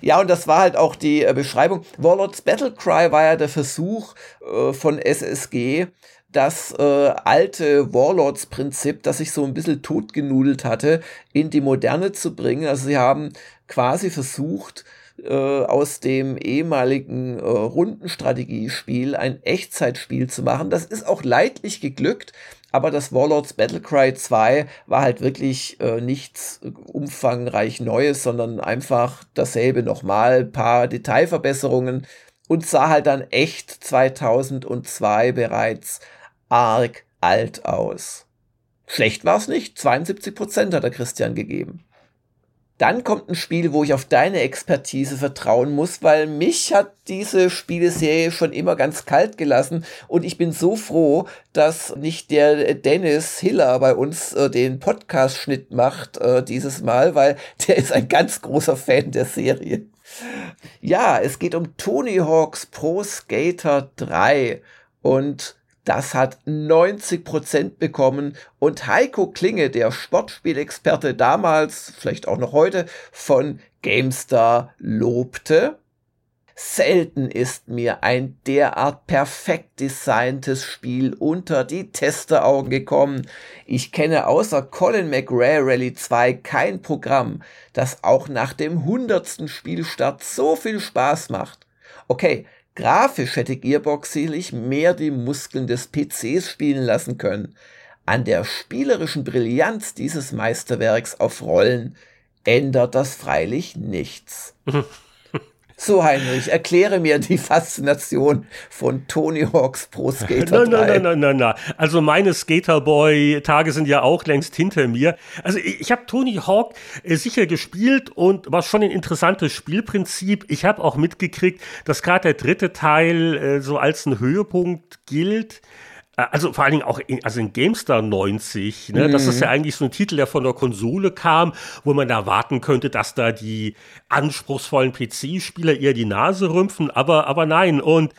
Ja, und das war halt auch die äh, Beschreibung. Warlords Battlecry war ja der Versuch äh, von SSG, das äh, alte Warlords-Prinzip, das sich so ein bisschen totgenudelt hatte, in die Moderne zu bringen. Also sie haben quasi versucht, äh, aus dem ehemaligen äh, Rundenstrategiespiel ein Echtzeitspiel zu machen. Das ist auch leidlich geglückt, aber das Warlords Battlecry 2 war halt wirklich äh, nichts umfangreich Neues, sondern einfach dasselbe nochmal, paar Detailverbesserungen und sah halt dann echt 2002 bereits arg alt aus. Schlecht war es nicht, 72 Prozent hat der Christian gegeben. Dann kommt ein Spiel, wo ich auf deine Expertise vertrauen muss, weil mich hat diese Spieleserie schon immer ganz kalt gelassen und ich bin so froh, dass nicht der Dennis Hiller bei uns äh, den Podcast-Schnitt macht äh, dieses Mal, weil der ist ein ganz großer Fan der Serie. Ja, es geht um Tony Hawks Pro Skater 3 und das hat 90% bekommen und Heiko Klinge, der Sportspielexperte damals, vielleicht auch noch heute, von GameStar lobte. Selten ist mir ein derart perfekt designtes Spiel unter die Testeraugen gekommen. Ich kenne außer Colin McRae Rally 2 kein Programm, das auch nach dem hundertsten Spielstart so viel Spaß macht. Okay, Grafisch hätte Gearbox sicherlich mehr die Muskeln des PCs spielen lassen können. An der spielerischen Brillanz dieses Meisterwerks auf Rollen ändert das freilich nichts. So, Heinrich, erkläre mir die Faszination von Tony Hawks Pro Skater 3. Nein, nein, nein, nein, nein. Also meine Skaterboy-Tage sind ja auch längst hinter mir. Also ich, ich habe Tony Hawk äh, sicher gespielt und war schon ein interessantes Spielprinzip. Ich habe auch mitgekriegt, dass gerade der dritte Teil äh, so als ein Höhepunkt gilt. Äh, also vor allen Dingen auch in, also in GameStar 90, ne? Mhm. das ist ja eigentlich so ein Titel, der von der Konsole kam, wo man erwarten könnte, dass da die anspruchsvollen PC-Spieler eher die Nase rümpfen, aber, aber nein. Und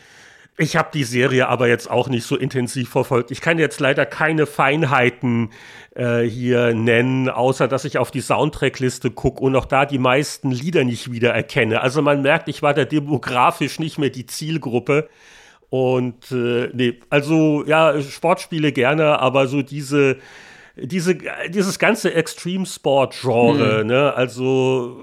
ich habe die Serie aber jetzt auch nicht so intensiv verfolgt. Ich kann jetzt leider keine Feinheiten äh, hier nennen, außer dass ich auf die Soundtrackliste gucke und auch da die meisten Lieder nicht wiedererkenne. Also man merkt, ich war da demografisch nicht mehr die Zielgruppe. Und äh, nee, also ja, Sportspiele gerne, aber so diese, diese, dieses ganze Extreme Sport Genre, hm. ne, also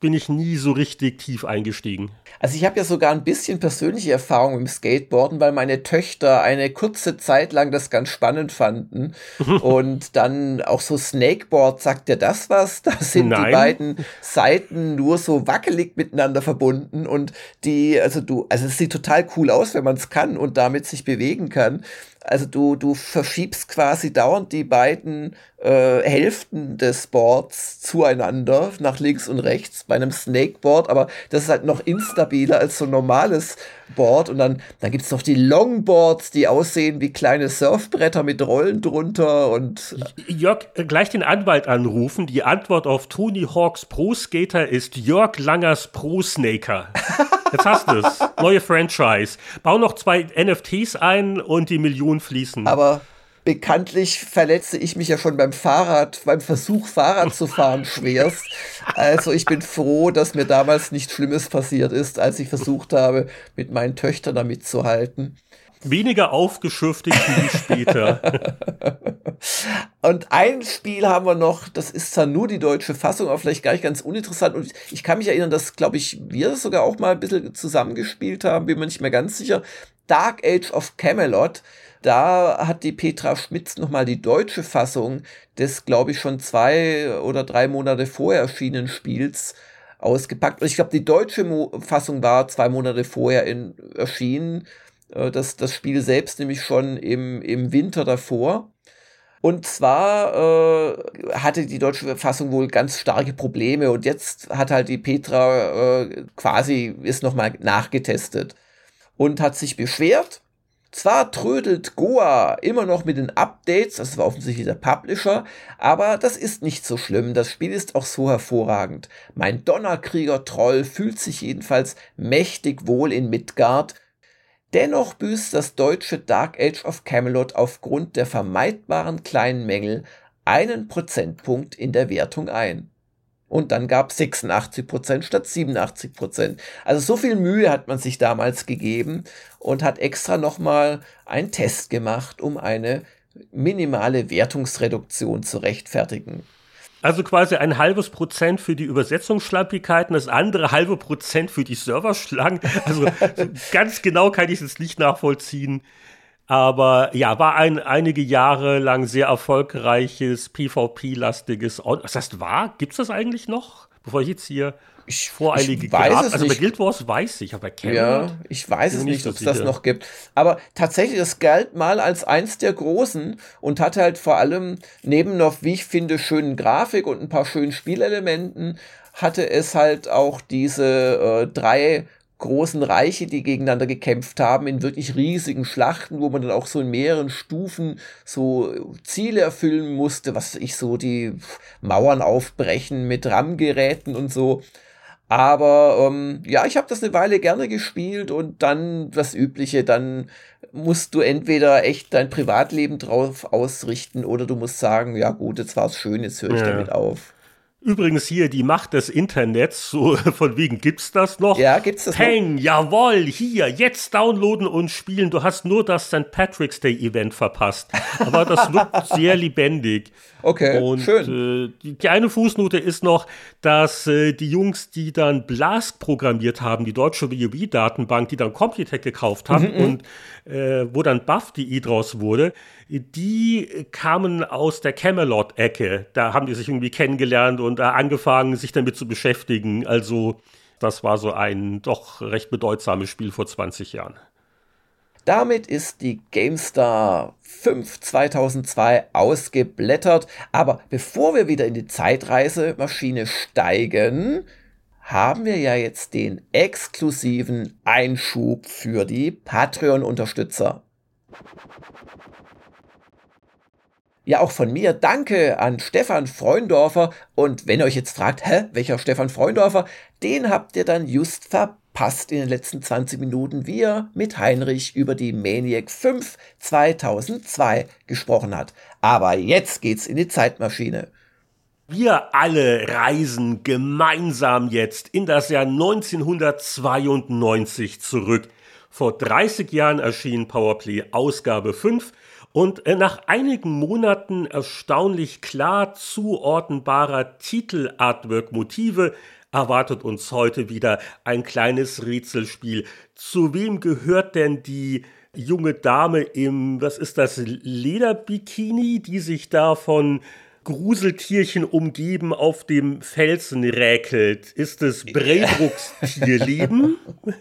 bin ich nie so richtig tief eingestiegen. Also ich habe ja sogar ein bisschen persönliche Erfahrung im Skateboarden, weil meine Töchter eine kurze Zeit lang das ganz spannend fanden. und dann auch so Snakeboard, sagt dir das was? Da sind Nein. die beiden Seiten nur so wackelig miteinander verbunden und die, also du, also es sieht total cool aus, wenn man es kann und damit sich bewegen kann. Also du, du verschiebst quasi dauernd die beiden äh, Hälften des Boards zueinander, nach links und rechts, bei einem Snakeboard, aber das ist halt noch instabiler als so ein normales Board. Und dann, dann gibt es noch die Longboards, die aussehen wie kleine Surfbretter mit Rollen drunter und. Jörg, äh, gleich den Anwalt anrufen. Die Antwort auf Tony Hawks Pro Skater ist Jörg Langers Pro Snaker. Jetzt hast du es. Neue Franchise. Bau noch zwei NFTs ein und die Millionen fließen. Aber bekanntlich verletze ich mich ja schon beim Fahrrad, beim Versuch, Fahrrad zu fahren, schwerst. Also ich bin froh, dass mir damals nichts Schlimmes passiert ist, als ich versucht habe, mit meinen Töchtern damit zu halten. Weniger aufgeschürftet wie später. Und ein Spiel haben wir noch, das ist zwar nur die deutsche Fassung, aber vielleicht gar nicht ganz uninteressant. Und ich kann mich erinnern, dass, glaube ich, wir das sogar auch mal ein bisschen zusammengespielt haben, bin mir nicht mehr ganz sicher. Dark Age of Camelot. Da hat die Petra Schmitz nochmal die deutsche Fassung des, glaube ich, schon zwei oder drei Monate vorher erschienenen Spiels ausgepackt. Und ich glaube, die deutsche Mo Fassung war zwei Monate vorher in, erschienen. Äh, das, das Spiel selbst nämlich schon im, im Winter davor. Und zwar äh, hatte die deutsche Fassung wohl ganz starke Probleme und jetzt hat halt die Petra äh, quasi ist nochmal nachgetestet und hat sich beschwert. Zwar trödelt Goa immer noch mit den Updates, das war offensichtlich der Publisher, aber das ist nicht so schlimm. Das Spiel ist auch so hervorragend. Mein Donnerkrieger-Troll fühlt sich jedenfalls mächtig wohl in Midgard Dennoch büßt das deutsche Dark Age of Camelot aufgrund der vermeidbaren kleinen Mängel einen Prozentpunkt in der Wertung ein. Und dann gab 86 Prozent statt 87 Prozent. Also so viel Mühe hat man sich damals gegeben und hat extra nochmal einen Test gemacht, um eine minimale Wertungsreduktion zu rechtfertigen. Also quasi ein halbes Prozent für die Übersetzungsschlampigkeiten, das andere halbe Prozent für die Serverschlangen. Also ganz genau kann ich es nicht nachvollziehen. Aber ja, war ein einige Jahre lang sehr erfolgreiches PvP-lastiges. Was heißt war? Gibt es das eigentlich noch? Bevor ich jetzt hier ich, voreilige ich weiß es Also nicht. bei Guild Wars weiß ich, aber Camelot Ja, ich weiß es nicht, ob es das noch gibt. Aber tatsächlich, das galt mal als eins der großen und hatte halt vor allem neben noch, wie ich finde, schönen Grafik und ein paar schönen Spielelementen, hatte es halt auch diese äh, drei großen Reiche, die gegeneinander gekämpft haben, in wirklich riesigen Schlachten, wo man dann auch so in mehreren Stufen so Ziele erfüllen musste, was ich so die Mauern aufbrechen mit RAM-Geräten und so. Aber ähm, ja, ich habe das eine Weile gerne gespielt und dann das Übliche, dann musst du entweder echt dein Privatleben drauf ausrichten oder du musst sagen, ja gut, jetzt war es schön, jetzt höre ich ja. damit auf. Übrigens hier die Macht des Internets, so von wegen gibt's das noch? Ja, gibt's das Peng, noch? jawoll, hier, jetzt downloaden und spielen. Du hast nur das St. Patrick's Day Event verpasst. Aber das wirkt sehr lebendig. Okay, und, schön. Äh, die, die, eine Fußnote ist noch, dass äh, die Jungs, die dann Blask programmiert haben, die deutsche WoW-Datenbank, die dann Computec gekauft haben mhm, mhm, und äh, wo dann Buff.de draus wurde, die kamen aus der Camelot-Ecke. Da haben die sich irgendwie kennengelernt und angefangen, sich damit zu beschäftigen. Also das war so ein doch recht bedeutsames Spiel vor 20 Jahren. Damit ist die GameStar 5 2002 ausgeblättert. Aber bevor wir wieder in die Zeitreisemaschine steigen, haben wir ja jetzt den exklusiven Einschub für die Patreon-Unterstützer. Ja, auch von mir danke an Stefan Freundorfer. Und wenn ihr euch jetzt fragt, hä, welcher Stefan Freundorfer, den habt ihr dann just verpasst in den letzten 20 Minuten, wie er mit Heinrich über die Maniac 5 2002 gesprochen hat. Aber jetzt geht's in die Zeitmaschine. Wir alle reisen gemeinsam jetzt in das Jahr 1992 zurück. Vor 30 Jahren erschien Powerplay Ausgabe 5 und äh, nach einigen Monaten erstaunlich klar zuordnenbarer Titel-Artwork-Motive erwartet uns heute wieder ein kleines Rätselspiel. Zu wem gehört denn die junge Dame im, was ist das, Lederbikini, die sich da von Gruseltierchen umgeben auf dem Felsen räkelt? Ist es Braybrooks Tierleben?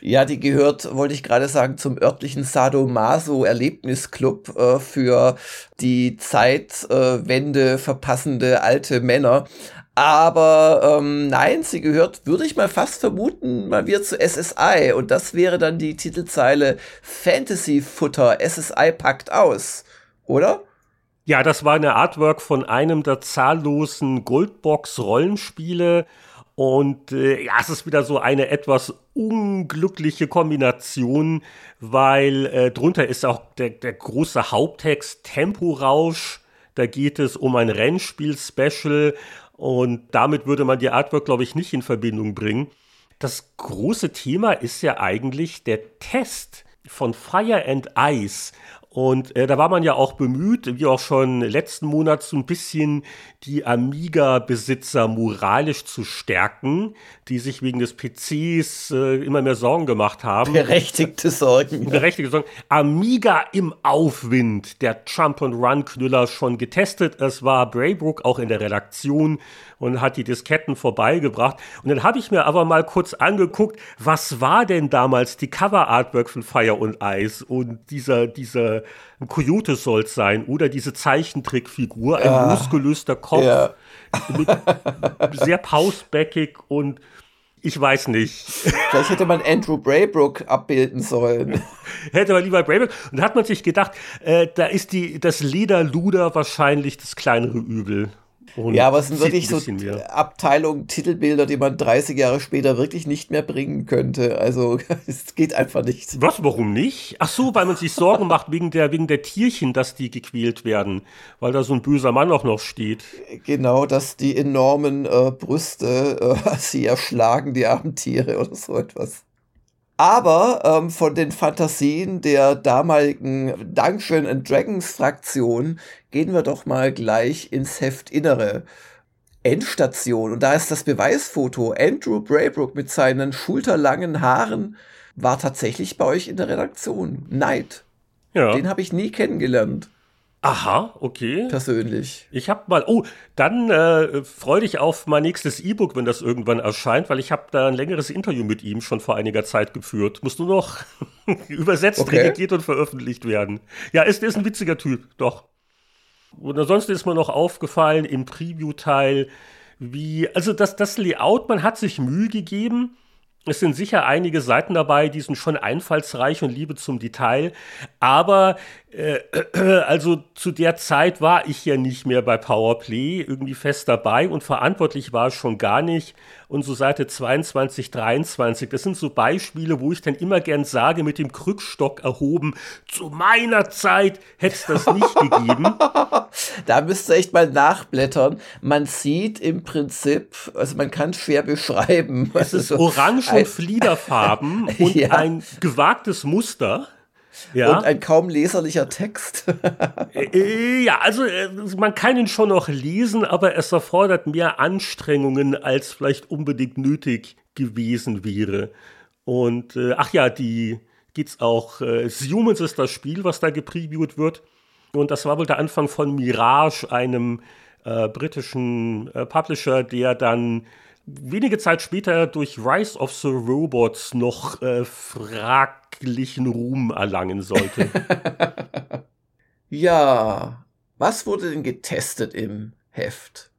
Ja, die gehört, wollte ich gerade sagen, zum örtlichen Sadomaso-Erlebnisclub äh, für die Zeitwende äh, verpassende alte Männer. Aber ähm, nein, sie gehört, würde ich mal fast vermuten, mal wieder zu SSI. Und das wäre dann die Titelzeile Fantasy Futter. SSI packt aus, oder? Ja, das war eine Artwork von einem der zahllosen Goldbox-Rollenspiele. Und äh, ja, es ist wieder so eine etwas unglückliche Kombination, weil äh, drunter ist auch der, der große Haupttext Temporausch. Da geht es um ein Rennspiel-Special und damit würde man die Artwork, glaube ich, nicht in Verbindung bringen. Das große Thema ist ja eigentlich der Test von Fire and Ice. Und äh, da war man ja auch bemüht, wie auch schon letzten Monat, so ein bisschen die Amiga-Besitzer moralisch zu stärken, die sich wegen des PCs äh, immer mehr Sorgen gemacht haben. Berechtigte Sorgen. Berechtigte Sorgen. Amiga im Aufwind, der Jump-and-Run-Knüller schon getestet. Es war Braybrook auch in der Redaktion und hat die Disketten vorbeigebracht. Und dann habe ich mir aber mal kurz angeguckt, was war denn damals die Cover-Artwork von Fire und Ice und dieser, dieser Coyote soll es sein oder diese Zeichentrickfigur, ein ja. muskulöster Kopf, ja. sehr pausbäckig und ich weiß nicht. Vielleicht hätte man Andrew Braybrook abbilden sollen. hätte man lieber Braybrook. Und da hat man sich gedacht, äh, da ist die, das Lederluder wahrscheinlich das kleinere Übel. Und ja, aber es sind wirklich so Abteilungen, Titelbilder, die man 30 Jahre später wirklich nicht mehr bringen könnte. Also es geht einfach nicht. Was, warum nicht? Ach so, weil man sich Sorgen macht wegen der, wegen der Tierchen, dass die gequält werden, weil da so ein böser Mann auch noch steht. Genau, dass die enormen äh, Brüste äh, sie erschlagen, die armen Tiere oder so etwas. Aber ähm, von den Fantasien der damaligen Dungeon and Dragons Fraktion gehen wir doch mal gleich ins Heftinnere. Endstation. Und da ist das Beweisfoto. Andrew Braybrook mit seinen schulterlangen Haaren war tatsächlich bei euch in der Redaktion. Neid. Ja. Den habe ich nie kennengelernt. Aha, okay. Persönlich. Ich habe mal, oh, dann äh, freue dich auf mein nächstes E-Book, wenn das irgendwann erscheint, weil ich habe da ein längeres Interview mit ihm schon vor einiger Zeit geführt. Muss nur noch übersetzt, okay. redigiert und veröffentlicht werden. Ja, ist, ist ein witziger Typ, doch. Und ansonsten ist mir noch aufgefallen im Preview-Teil, wie, also das, das Layout, man hat sich Mühe gegeben, es sind sicher einige Seiten dabei, die sind schon einfallsreich und Liebe zum Detail. Aber äh, also zu der Zeit war ich ja nicht mehr bei Powerplay irgendwie fest dabei und verantwortlich war es schon gar nicht und so Seite 22, 23. Das sind so Beispiele, wo ich dann immer gern sage, mit dem Krückstock erhoben, zu meiner Zeit hätte es das nicht gegeben. Da müsst ihr echt mal nachblättern. Man sieht im Prinzip, also man kann es schwer beschreiben. Es ist also orange und Fliederfarben und ja. ein gewagtes Muster. Ja. Und ein kaum leserlicher Text. Äh, äh, ja, also äh, man kann ihn schon noch lesen, aber es erfordert mehr Anstrengungen, als vielleicht unbedingt nötig gewesen wäre. Und äh, ach ja, die geht's auch. Äh, Humans ist das Spiel, was da gepreviewt wird. Und das war wohl der Anfang von Mirage, einem äh, britischen Publisher, der dann wenige Zeit später durch Rise of the Robots noch äh, fraglichen Ruhm erlangen sollte. ja, was wurde denn getestet im Heft?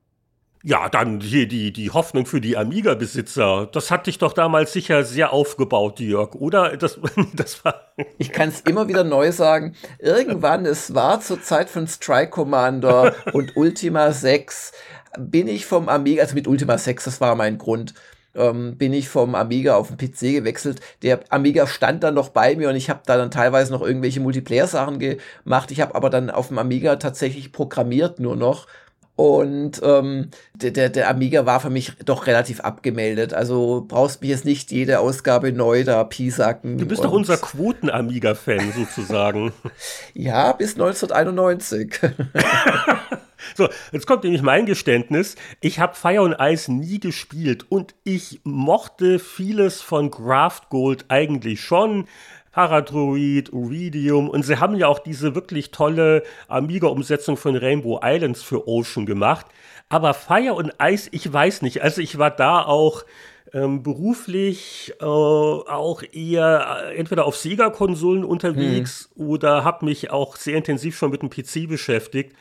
Ja, dann hier die, die Hoffnung für die Amiga-Besitzer. Das hat dich doch damals sicher sehr aufgebaut, Jörg, oder? Das, das war ich kann es immer wieder neu sagen. Irgendwann, es war zur Zeit von Strike Commander und Ultima 6, bin ich vom Amiga, also mit Ultima 6, das war mein Grund, ähm, bin ich vom Amiga auf den PC gewechselt. Der Amiga stand dann noch bei mir und ich habe da dann teilweise noch irgendwelche Multiplayer-Sachen gemacht. Ich habe aber dann auf dem Amiga tatsächlich programmiert nur noch Und ähm, der, der, der Amiga war für mich doch relativ abgemeldet. Also brauchst mich jetzt nicht jede Ausgabe neu da piesacken. Du bist doch unser Quoten-Amiga-Fan sozusagen. ja, bis 1991. So, jetzt kommt nämlich mein Geständnis. Ich habe Fire and Ice nie gespielt und ich mochte vieles von Graft Gold eigentlich schon. Paradroid, Uridium und sie haben ja auch diese wirklich tolle Amiga-Umsetzung von Rainbow Islands für Ocean gemacht. Aber Fire und Ice, ich weiß nicht. Also ich war da auch ähm, beruflich äh, auch eher äh, entweder auf Sega-Konsolen unterwegs hm. oder habe mich auch sehr intensiv schon mit dem PC beschäftigt.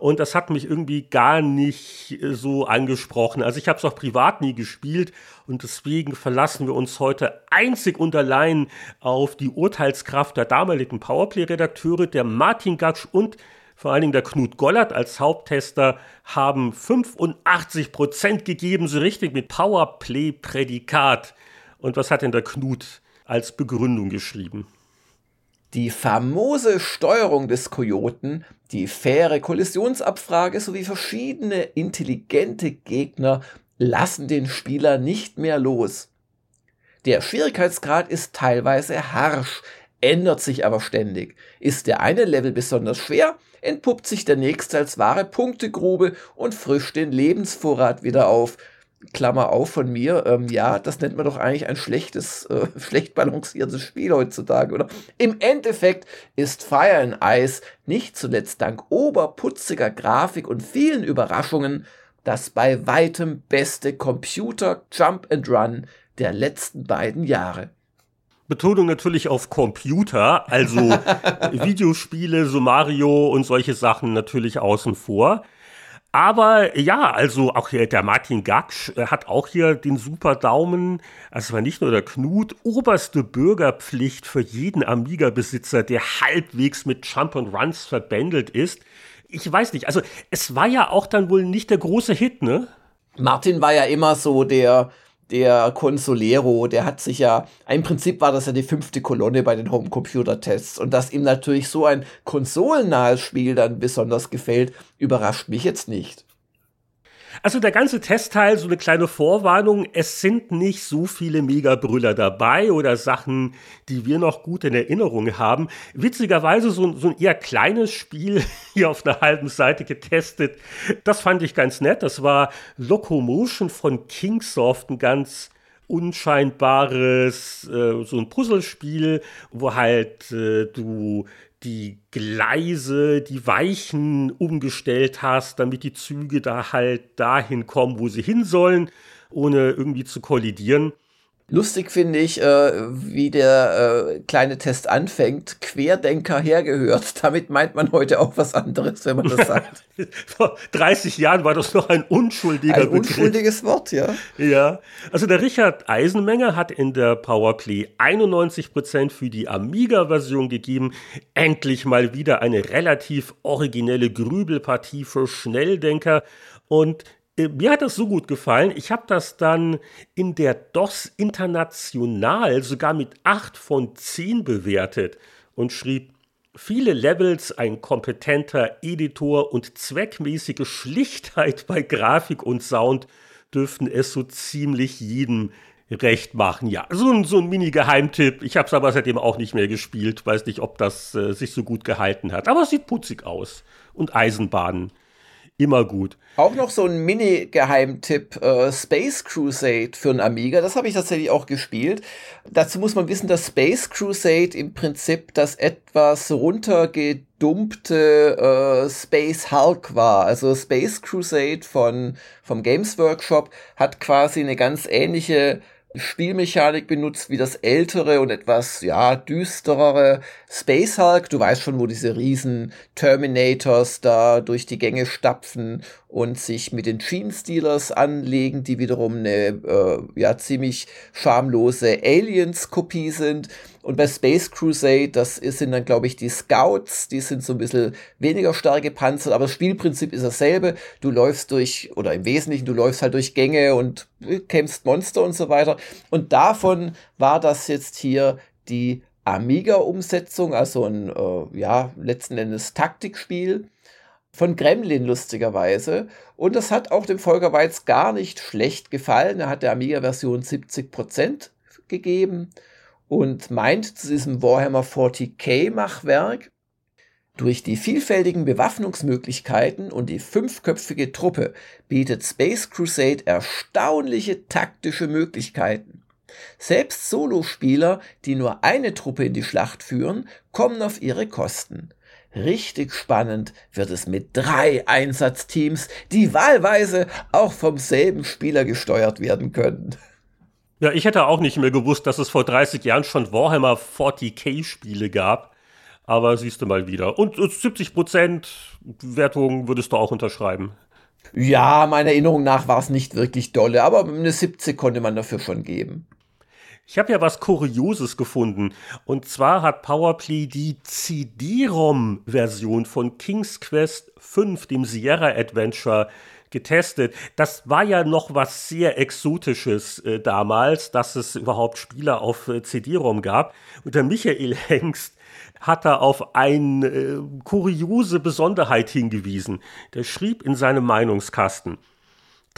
Und das hat mich irgendwie gar nicht äh, so angesprochen. Also ich habe es auch privat nie gespielt und deswegen verlassen wir uns heute einzig und allein auf die Urteilskraft der damaligen Powerplay-Redakteure, der Martin Gatsch und vor allen Dingen der Knut Gollert als Haupttester haben 85 Prozent gegeben, so richtig mit Powerplay-Prädikat. Und was hat denn der Knut als Begründung geschrieben? Die famose Steuerung des Kojoten, die faire Kollisionsabfrage sowie verschiedene intelligente Gegner lassen den Spieler nicht mehr los. Der Schwierigkeitsgrad ist teilweise harsch, ändert sich aber ständig. Ist der eine Level besonders schwer, entpuppt sich der nächste als wahre Punktegrube und frischt den Lebensvorrat wieder auf, Klammer auf von mir, ähm, ja, das nennt man doch eigentlich ein schlechtes, äh, schlecht balanciertes Spiel heutzutage, oder? Im Endeffekt ist Fire and Ice nicht zuletzt dank oberputziger Grafik und vielen Überraschungen das bei weitem beste Computer Jump and Run der letzten beiden Jahre. Betonung natürlich auf Computer, also Videospiele, so Mario und solche Sachen natürlich außen vor. Aber ja, also auch hier der Martin Gaksch äh, hat auch hier den super Daumen. Also war nicht nur der Knut, oberste Bürgerpflicht für jeden Amiga-Besitzer, der halbwegs mit Jump and Runs verbändelt ist. Ich weiß nicht, also es war ja auch dann wohl nicht der große Hit, ne? Martin war ja immer so der, der Consolero, der hat sich ja, im Prinzip war das ja die fünfte Kolonne bei den Homecomputer-Tests. Und dass ihm natürlich so ein konsolennahes Spiel dann besonders gefällt, überrascht mich jetzt nicht. Also der ganze Testteil, so eine kleine Vorwarnung, es sind nicht so viele Megabrüller dabei oder Sachen, die wir noch gut in Erinnerung haben. Witzigerweise so, so ein eher kleines Spiel hier auf einer halben Seite getestet. Das fand ich ganz nett. Das war Locomotion von Kingsoft, ein ganz unscheinbares, äh, so ein Puzzlespiel, wo halt äh, du die Gleise, die Weichen umgestellt hast, damit die Züge da halt dahin kommen, wo sie hin sollen, ohne irgendwie zu kollidieren. Lustig finde ich, äh, wie der äh, kleine Test anfängt. Querdenker hergehört. Damit meint man heute auch was anderes, wenn man das sagt. Vor 30 Jahren war das noch ein unschuldiger ein Begriff. unschuldiges Wort, ja. Ja. Also der Richard Eisenmenger hat in der Powerplay 91% für die Amiga-Version gegeben. Endlich mal wieder eine relativ originelle Grübelpartie für Schnelldenker. Und mir hat das so gut gefallen. Ich habe das dann in der DOS International sogar mit 8 von 10 bewertet und schrieb, viele Levels, ein kompetenter Editor und zweckmäßige Schlichtheit bei Grafik und Sound dürften es so ziemlich jedem recht machen. Ja, so ein, so ein Mini-Geheimtipp. Ich habe es aber seitdem auch nicht mehr gespielt. Weiß nicht, ob das äh, sich so gut gehalten hat. Aber es sieht putzig aus. Und Eisenbahnen immer gut. Auch noch so ein Mini-Geheimtipp, äh, Space Crusade für einen Amiga, das habe ich tatsächlich auch gespielt. Dazu muss man wissen, dass Space Crusade im Prinzip das etwas runtergedumpte äh, Space Hulk war. Also Space Crusade von, vom Games Workshop hat quasi eine ganz ähnliche Spielmechanik benutzt wie das ältere und etwas, ja, düsterere Space Hulk. Du weißt schon, wo diese riesen Terminators da durch die Gänge stapfen und sich mit den Gene Stealers anlegen, die wiederum eine, äh, ja, ziemlich schamlose Aliens-Kopie sind. Und bei Space Crusade, das sind dann, glaube ich, die Scouts, die sind so ein bisschen weniger stark gepanzert, aber das Spielprinzip ist dasselbe. Du läufst durch, oder im Wesentlichen, du läufst halt durch Gänge und kämpfst Monster und so weiter. Und davon war das jetzt hier die Amiga-Umsetzung, also ein, äh, ja, letzten Endes Taktikspiel. Von Gremlin lustigerweise. Und das hat auch dem Volker Weiz gar nicht schlecht gefallen. Er hat der Amiga-Version 70% gegeben und meint zu diesem Warhammer 40k-Machwerk, durch die vielfältigen Bewaffnungsmöglichkeiten und die fünfköpfige Truppe bietet Space Crusade erstaunliche taktische Möglichkeiten. Selbst Solospieler, die nur eine Truppe in die Schlacht führen, kommen auf ihre Kosten. Richtig spannend wird es mit drei Einsatzteams, die wahlweise auch vom selben Spieler gesteuert werden können. Ja, ich hätte auch nicht mehr gewusst, dass es vor 30 Jahren schon Warhammer 40k-Spiele gab. Aber siehst du mal wieder. Und 70% Wertung würdest du auch unterschreiben. Ja, meiner Erinnerung nach war es nicht wirklich dolle, aber eine 70 konnte man dafür schon geben. Ich habe ja was Kurioses gefunden. Und zwar hat Powerplay die CD-ROM-Version von King's Quest 5, dem Sierra Adventure, getestet. Das war ja noch was sehr Exotisches äh, damals, dass es überhaupt Spieler auf äh, CD-ROM gab. Und der Michael Hengst hat er auf eine äh, kuriose Besonderheit hingewiesen. Der schrieb in seinem Meinungskasten,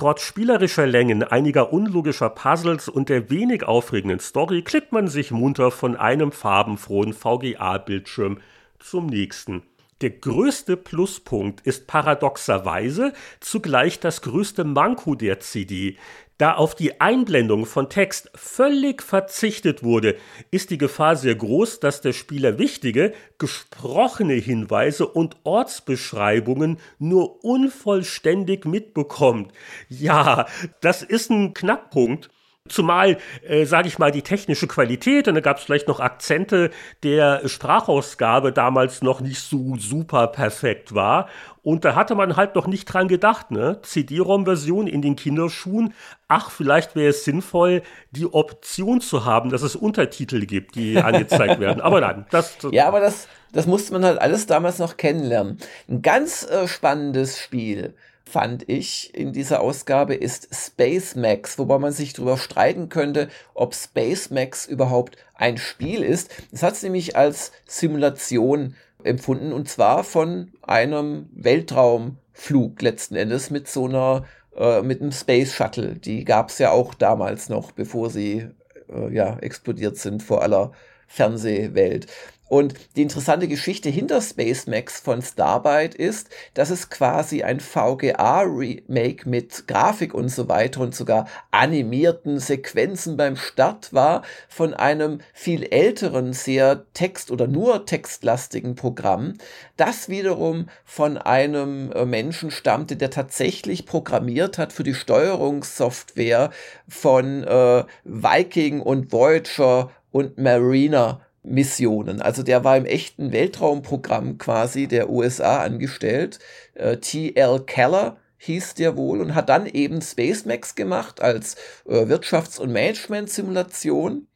Trotz spielerischer Längen, einiger unlogischer Puzzles und der wenig aufregenden Story klickt man sich munter von einem farbenfrohen VGA-Bildschirm zum nächsten. Der größte Pluspunkt ist paradoxerweise zugleich das größte Manko der CD. Da auf die Einblendung von Text völlig verzichtet wurde, ist die Gefahr sehr groß, dass der Spieler wichtige, gesprochene Hinweise und Ortsbeschreibungen nur unvollständig mitbekommt. Ja, das ist ein Knackpunkt. Zumal, äh, sage ich mal, die technische Qualität, und da gab es vielleicht noch Akzente der Sprachausgabe damals noch nicht so super perfekt war. Und da hatte man halt noch nicht dran gedacht, ne? CD-ROM-Version in den Kinderschuhen. Ach, vielleicht wäre es sinnvoll, die Option zu haben, dass es Untertitel gibt, die angezeigt werden. Aber nein, das. Ja, aber das, das musste man halt alles damals noch kennenlernen. Ein ganz äh, spannendes Spiel fand ich in dieser Ausgabe, ist Space Max, wobei man sich darüber streiten könnte, ob Space Max überhaupt ein Spiel ist. Es hat es nämlich als Simulation empfunden und zwar von einem Weltraumflug letzten Endes mit so einer, äh, mit einem Space Shuttle. Die gab es ja auch damals noch, bevor sie äh, ja explodiert sind vor aller Fernsehwelt. Und die interessante Geschichte hinter Space Max von Starbyte ist, dass es quasi ein VGA-Remake mit Grafik und so weiter und sogar animierten Sequenzen beim Start war von einem viel älteren, sehr text- oder nur textlastigen Programm, das wiederum von einem äh, Menschen stammte, der tatsächlich programmiert hat für die Steuerungssoftware von äh, Viking und Voyager und Mariner Missionen. Also der war im echten Weltraumprogramm quasi der USA angestellt. Äh, T.L. Keller hieß der wohl und hat dann eben SpaceMax gemacht als äh, Wirtschafts- und Management-Simulation.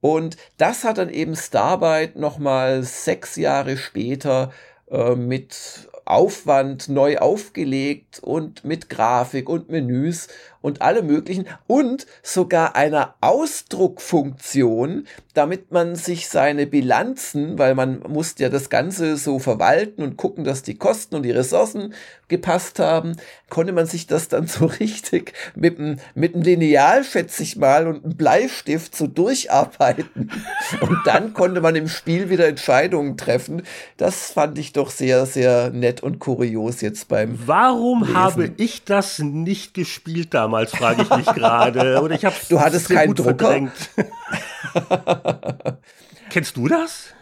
Und das hat dann eben Starbyte nochmal sechs Jahre später äh, mit Aufwand neu aufgelegt und mit Grafik und Menüs und alle möglichen und sogar einer Ausdruckfunktion, damit man sich seine Bilanzen, weil man musste ja das Ganze so verwalten und gucken, dass die Kosten und die Ressourcen gepasst haben, konnte man sich das dann so richtig mit einem mit Lineal, schätze ich mal, und einem Bleistift so durcharbeiten. Und dann konnte man im Spiel wieder Entscheidungen treffen. Das fand ich doch sehr, sehr nett und kurios jetzt beim. Warum Lesen. habe ich das nicht gespielt damals? Damals, frage ich mich gerade. Oder ich habe Du hattest keinen Drucker. Kennst du das?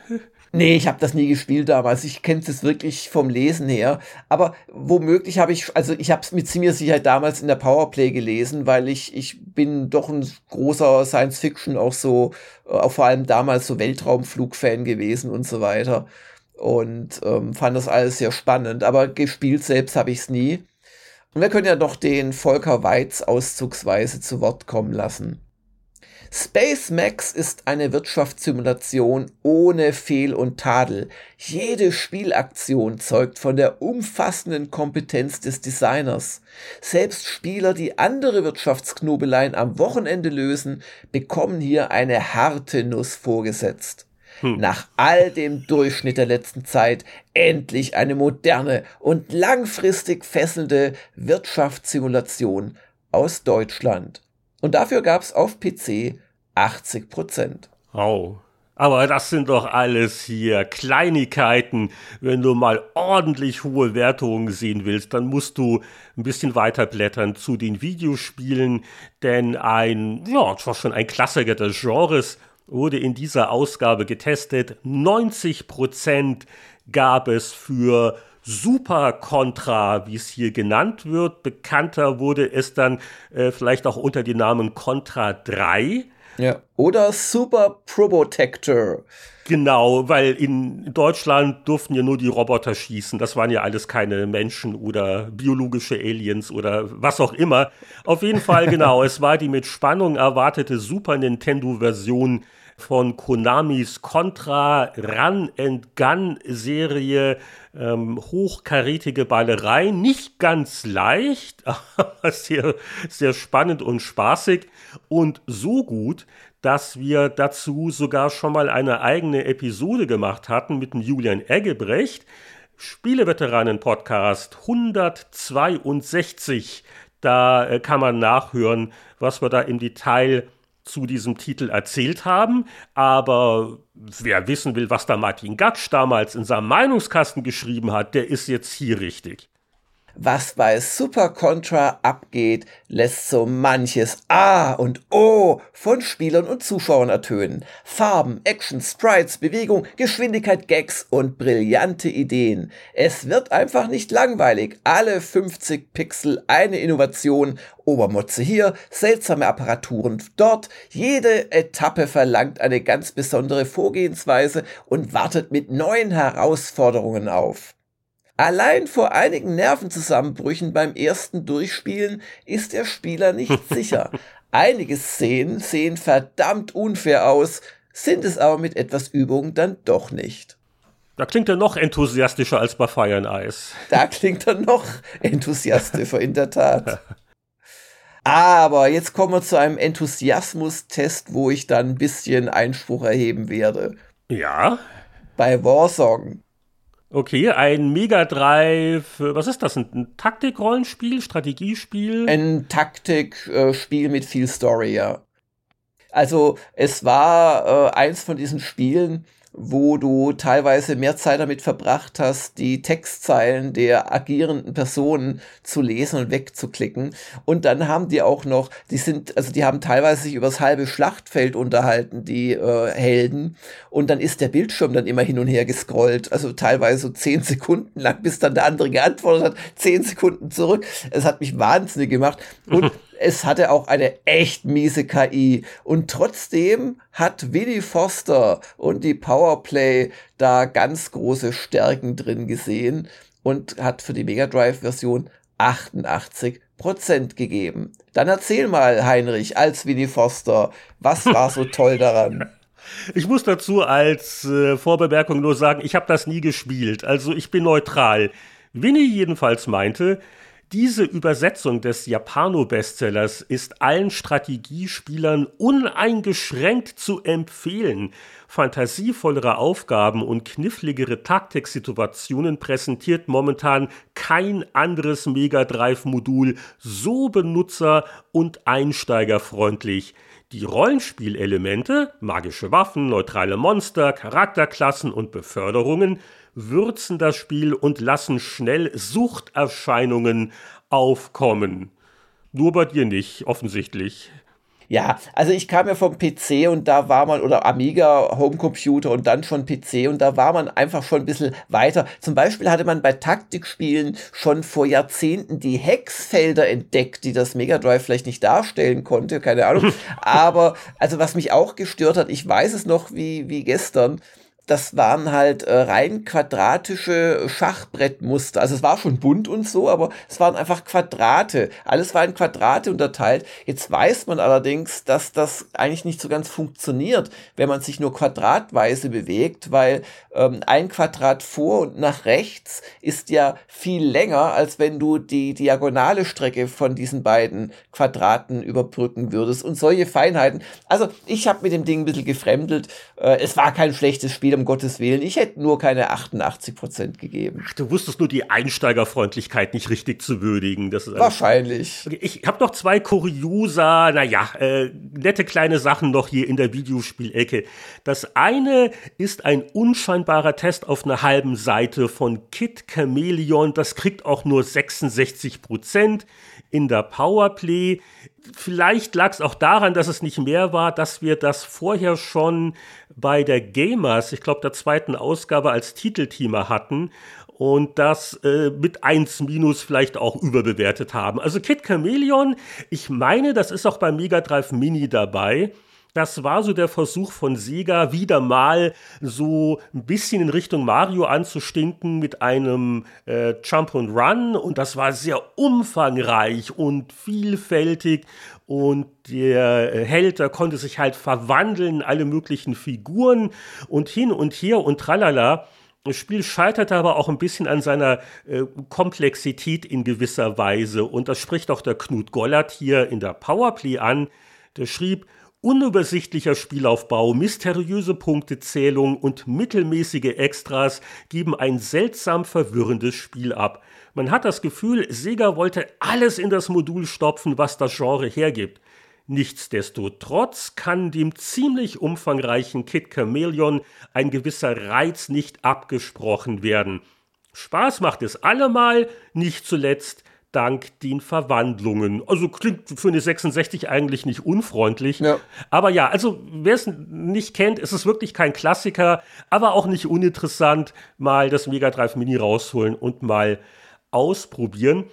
Nee, ich habe das nie gespielt damals. Ich kenne es wirklich vom Lesen her. Aber womöglich habe ich, also ich habe es mit ziemlicher Sicherheit damals in der Powerplay gelesen, weil ich, ich bin doch ein großer Science-Fiction, auch so, auch vor allem damals so Weltraumflug-Fan gewesen und so weiter. Und ähm, fand das alles sehr spannend. Aber gespielt selbst habe ich es nie. Und wir können ja doch den Volker Weiz auszugsweise zu Wort kommen lassen. Space Max ist eine Wirtschaftssimulation ohne Fehl und Tadel. Jede Spielaktion zeugt von der umfassenden Kompetenz des Designers. Selbst Spieler, die andere Wirtschaftsknobeleien am Wochenende lösen, bekommen hier eine harte Nuss vorgesetzt. Hm. Nach all dem Durchschnitt der letzten Zeit endlich eine moderne und langfristig fesselnde Wirtschaftssimulation aus Deutschland. Und dafür gab es auf PC 80 Prozent. Oh, aber das sind doch alles hier Kleinigkeiten. Wenn du mal ordentlich hohe Wertungen sehen willst, dann musst du ein bisschen weiter blättern zu den Videospielen, denn ein, ja, das war schon ein Klassiker des Genres, wurde in dieser Ausgabe getestet. 90 Prozent gab es für Super Contra, wie es hier genannt wird. Bekannter wurde es dann äh, vielleicht auch unter dem Namen Contra 3. Ja. Oder Super Probotector. Genau, weil in Deutschland durften ja nur die Roboter schießen. Das waren ja alles keine Menschen oder biologische Aliens oder was auch immer. Auf jeden Fall, genau, es war die mit Spannung erwartete Super Nintendo-Version von Konamis Contra Run and Gun Serie. Ähm, hochkarätige Ballerei, nicht ganz leicht, aber sehr, sehr spannend und spaßig und so gut, dass wir dazu sogar schon mal eine eigene Episode gemacht hatten mit dem Julian Eggebrecht. Spieleveteranen-Podcast 162. Da äh, kann man nachhören, was wir da im Detail zu diesem Titel erzählt haben, aber wer wissen will, was da Martin Gatsch damals in seinem Meinungskasten geschrieben hat, der ist jetzt hier richtig. Was bei Super Contra abgeht, lässt so manches A und O von Spielern und Zuschauern ertönen. Farben, Action, Sprites, Bewegung, Geschwindigkeit, Gags und brillante Ideen. Es wird einfach nicht langweilig. Alle 50 Pixel eine Innovation. Obermotze hier, seltsame Apparaturen dort. Jede Etappe verlangt eine ganz besondere Vorgehensweise und wartet mit neuen Herausforderungen auf. Allein vor einigen Nervenzusammenbrüchen beim ersten Durchspielen ist der Spieler nicht sicher. Einige Szenen sehen verdammt unfair aus, sind es aber mit etwas Übung dann doch nicht. Da klingt er noch enthusiastischer als bei Fire and Ice. Da klingt er noch enthusiastischer, in der Tat. Aber jetzt kommen wir zu einem Enthusiasmus-Test, wo ich dann ein bisschen Einspruch erheben werde. Ja. Bei Warsong. Okay, ein Mega Drive, was ist das? Ein, Taktik-Rollenspiel, Strategiespiel? Ein Taktikspiel mit viel Story, ja. Also es war äh, eins von diesen Spielen, wo du teilweise mehr Zeit damit verbracht hast, die Textzeilen der agierenden Personen zu lesen und wegzuklicken. Und dann haben die auch noch, die sind, also die haben teilweise sich übers halbe Schlachtfeld unterhalten, die äh, Helden. Und dann ist der Bildschirm dann immer hin und her gescrollt, also teilweise so zehn Sekunden lang, bis dann der andere geantwortet hat, zehn Sekunden zurück. Es hat mich wahnsinnig gemacht. Und es hatte auch eine echt miese KI. Und trotzdem hat Winnie Foster und die Powerplay da ganz große Stärken drin gesehen und hat für die Mega Drive Version 88 Prozent gegeben. Dann erzähl mal, Heinrich, als Winnie Foster, was war so toll daran? Ich muss dazu als äh, Vorbemerkung nur sagen, ich habe das nie gespielt, also ich bin neutral. Winnie jedenfalls meinte, diese Übersetzung des Japano-Bestsellers ist allen Strategiespielern uneingeschränkt zu empfehlen. Fantasievollere Aufgaben und kniffligere Taktiksituationen präsentiert momentan kein anderes Mega Drive-Modul so benutzer- und einsteigerfreundlich. Die Rollenspielelemente, magische Waffen, neutrale Monster, Charakterklassen und Beförderungen würzen das Spiel und lassen schnell Suchterscheinungen aufkommen. Nur bei dir nicht, offensichtlich. Ja, also ich kam ja vom PC und da war man, oder Amiga, Homecomputer und dann schon PC und da war man einfach schon ein bisschen weiter. Zum Beispiel hatte man bei Taktikspielen schon vor Jahrzehnten die Hexfelder entdeckt, die das Mega Drive vielleicht nicht darstellen konnte, keine Ahnung. Aber, also was mich auch gestört hat, ich weiß es noch wie, wie gestern, das waren halt äh, rein quadratische Schachbrettmuster. Also es war schon bunt und so, aber es waren einfach Quadrate. Alles war in Quadrate unterteilt. Jetzt weiß man allerdings, dass das eigentlich nicht so ganz funktioniert, wenn man sich nur quadratweise bewegt, weil ähm, ein Quadrat vor und nach rechts ist ja viel länger, als wenn du die diagonale Strecke von diesen beiden Quadraten überbrücken würdest und solche Feinheiten. Also ich habe mit dem Ding ein bisschen gefremdelt. Äh, es war kein schlechtes Spiel, um Gottes Willen. Ich hätte nur keine 88 Prozent gegeben. Ach, du wusstest nur die Einsteigerfreundlichkeit nicht richtig zu würdigen. Das ist Wahrscheinlich. Okay, ich habe noch zwei kuriosa, naja, äh, nette kleine Sachen noch hier in der Videospielecke. Das eine ist ein unscheinbarer Test auf einer halben Seite von Kid Chameleon. Das kriegt auch nur 66 Prozent in der Powerplay. Vielleicht lag es auch daran, dass es nicht mehr war, dass wir das vorher schon bei der Gamers, ich glaube der zweiten Ausgabe als Titelteamer hatten und das äh, mit 1 minus vielleicht auch überbewertet haben. Also Kid Chameleon, ich meine, das ist auch beim Mega Drive Mini dabei. Das war so der Versuch von Sega, wieder mal so ein bisschen in Richtung Mario anzustinken mit einem äh, Jump and Run. Und das war sehr umfangreich und vielfältig. Und der äh, Held, der konnte sich halt verwandeln, alle möglichen Figuren und hin und her und tralala. Das Spiel scheiterte aber auch ein bisschen an seiner äh, Komplexität in gewisser Weise. Und das spricht auch der Knut Gollert hier in der Powerplay an. Der schrieb, Unübersichtlicher Spielaufbau, mysteriöse Punktezählung und mittelmäßige Extras geben ein seltsam verwirrendes Spiel ab. Man hat das Gefühl, Sega wollte alles in das Modul stopfen, was das Genre hergibt. Nichtsdestotrotz kann dem ziemlich umfangreichen Kid Chameleon ein gewisser Reiz nicht abgesprochen werden. Spaß macht es allemal, nicht zuletzt dank den Verwandlungen. Also klingt für eine 66 eigentlich nicht unfreundlich. Ja. Aber ja, also wer es nicht kennt, ist es wirklich kein Klassiker, aber auch nicht uninteressant, mal das Mega Drive Mini rausholen und mal ausprobieren.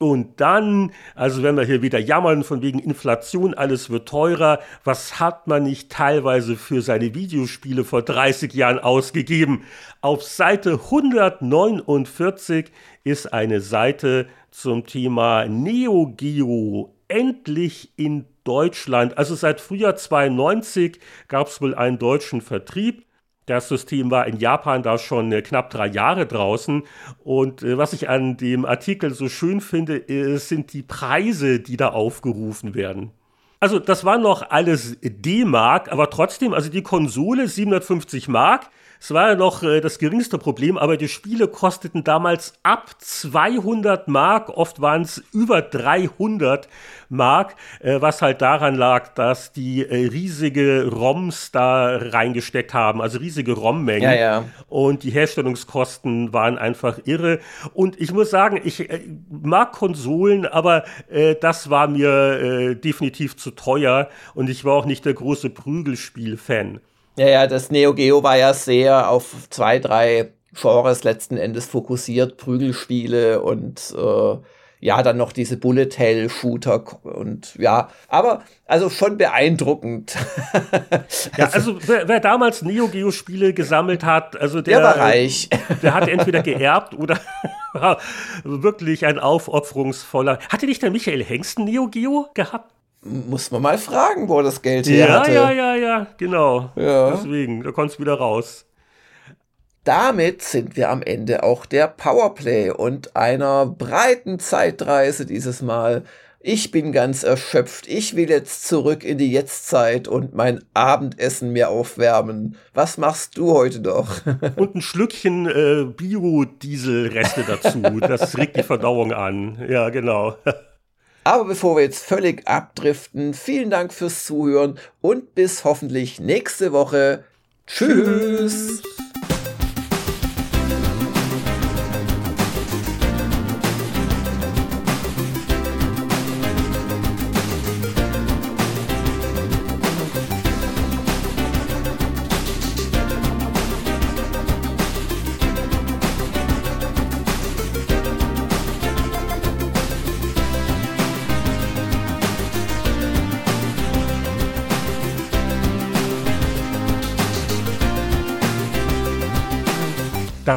Und dann, also wenn wir hier wieder jammern von wegen Inflation, alles wird teurer, was hat man nicht teilweise für seine Videospiele vor 30 Jahren ausgegeben? Auf Seite 149 ist eine Seite zum Thema Neo Geo endlich in Deutschland. Also seit Frühjahr 92 gab es wohl einen deutschen Vertrieb. Das System war in Japan da schon äh, knapp drei Jahre draußen. Und äh, was ich an dem Artikel so schön finde, ist, sind die Preise, die da aufgerufen werden. Also das war noch alles D-Mark, aber trotzdem, also die Konsole 750 Mark, es war ja noch äh, das geringste Problem, aber die Spiele kosteten damals ab 200 Mark, oft waren es über 300 Mark, äh, was halt daran lag, dass die äh, riesige ROMs da reingesteckt haben, also riesige ROM-Mengen. Ja, ja. Und die Herstellungskosten waren einfach irre. Und ich muss sagen, ich äh, mag Konsolen, aber äh, das war mir äh, definitiv zu teuer und ich war auch nicht der große Prügelspiel-Fan. Ja, ja, das Neo Geo war ja sehr auf zwei, drei Genres letzten Endes fokussiert, Prügelspiele und äh, ja, dann noch diese Bullet Hell Shooter und ja, aber also schon beeindruckend. ja, also wer, wer, damals Neo Geo Spiele gesammelt hat, also der, der war reich. Der hat entweder geerbt oder wirklich ein aufopferungsvoller. Hatte nicht der Michael Hengsten Neo Geo gehabt? Muss man mal fragen, wo das Geld her ja, hatte. Ja, ja, ja, genau. Ja. Deswegen, da kommst du wieder raus. Damit sind wir am Ende auch der Powerplay und einer breiten Zeitreise dieses Mal. Ich bin ganz erschöpft. Ich will jetzt zurück in die Jetztzeit und mein Abendessen mir aufwärmen. Was machst du heute noch? und ein Schlückchen äh, Biodieselreste dazu. Das regt die Verdauung an. Ja, genau. Aber bevor wir jetzt völlig abdriften, vielen Dank fürs Zuhören und bis hoffentlich nächste Woche. Tschüss. Tschüss.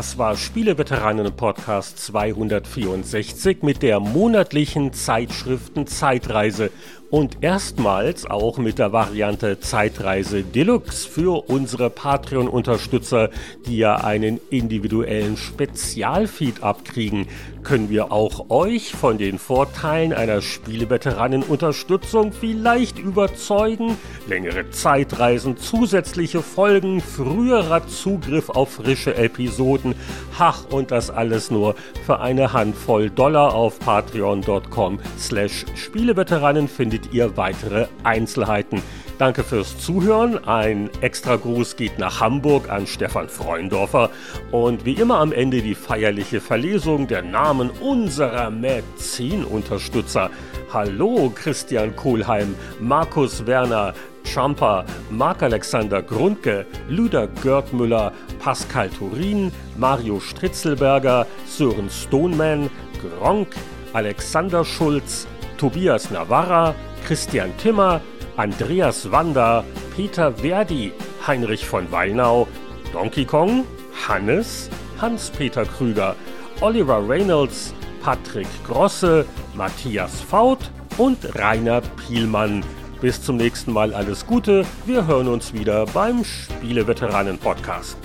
Das war Spieleveteranen Podcast 264 mit der monatlichen Zeitschriften Zeitreise und erstmals auch mit der Variante Zeitreise Deluxe für unsere Patreon-Unterstützer, die ja einen individuellen Spezialfeed abkriegen, können wir auch euch von den Vorteilen einer Spieleveteranen-Unterstützung vielleicht überzeugen. Längere Zeitreisen, zusätzliche Folgen, früherer Zugriff auf frische Episoden. Ach, und das alles nur für eine Handvoll Dollar auf patreon.com slash Spieleveteranen findet findet ihr weitere Einzelheiten. Danke fürs Zuhören. Ein extra Gruß geht nach Hamburg an Stefan Freundorfer. Und wie immer am Ende die feierliche Verlesung der Namen unserer Mäzen-Unterstützer. Hallo Christian Kohlheim, Markus Werner, Champer, Marc-Alexander Grundke, Lüder Görtmüller, Pascal Turin, Mario Stritzelberger, Sören Stoneman, Gronk, Alexander Schulz, Tobias Navarra, Christian Timmer, Andreas Wander, Peter Verdi, Heinrich von Weinau, Donkey Kong, Hannes, Hans-Peter Krüger, Oliver Reynolds, Patrick Grosse, Matthias Faut und Rainer Pielmann. Bis zum nächsten Mal alles Gute. Wir hören uns wieder beim Spieleveteranen-Podcast.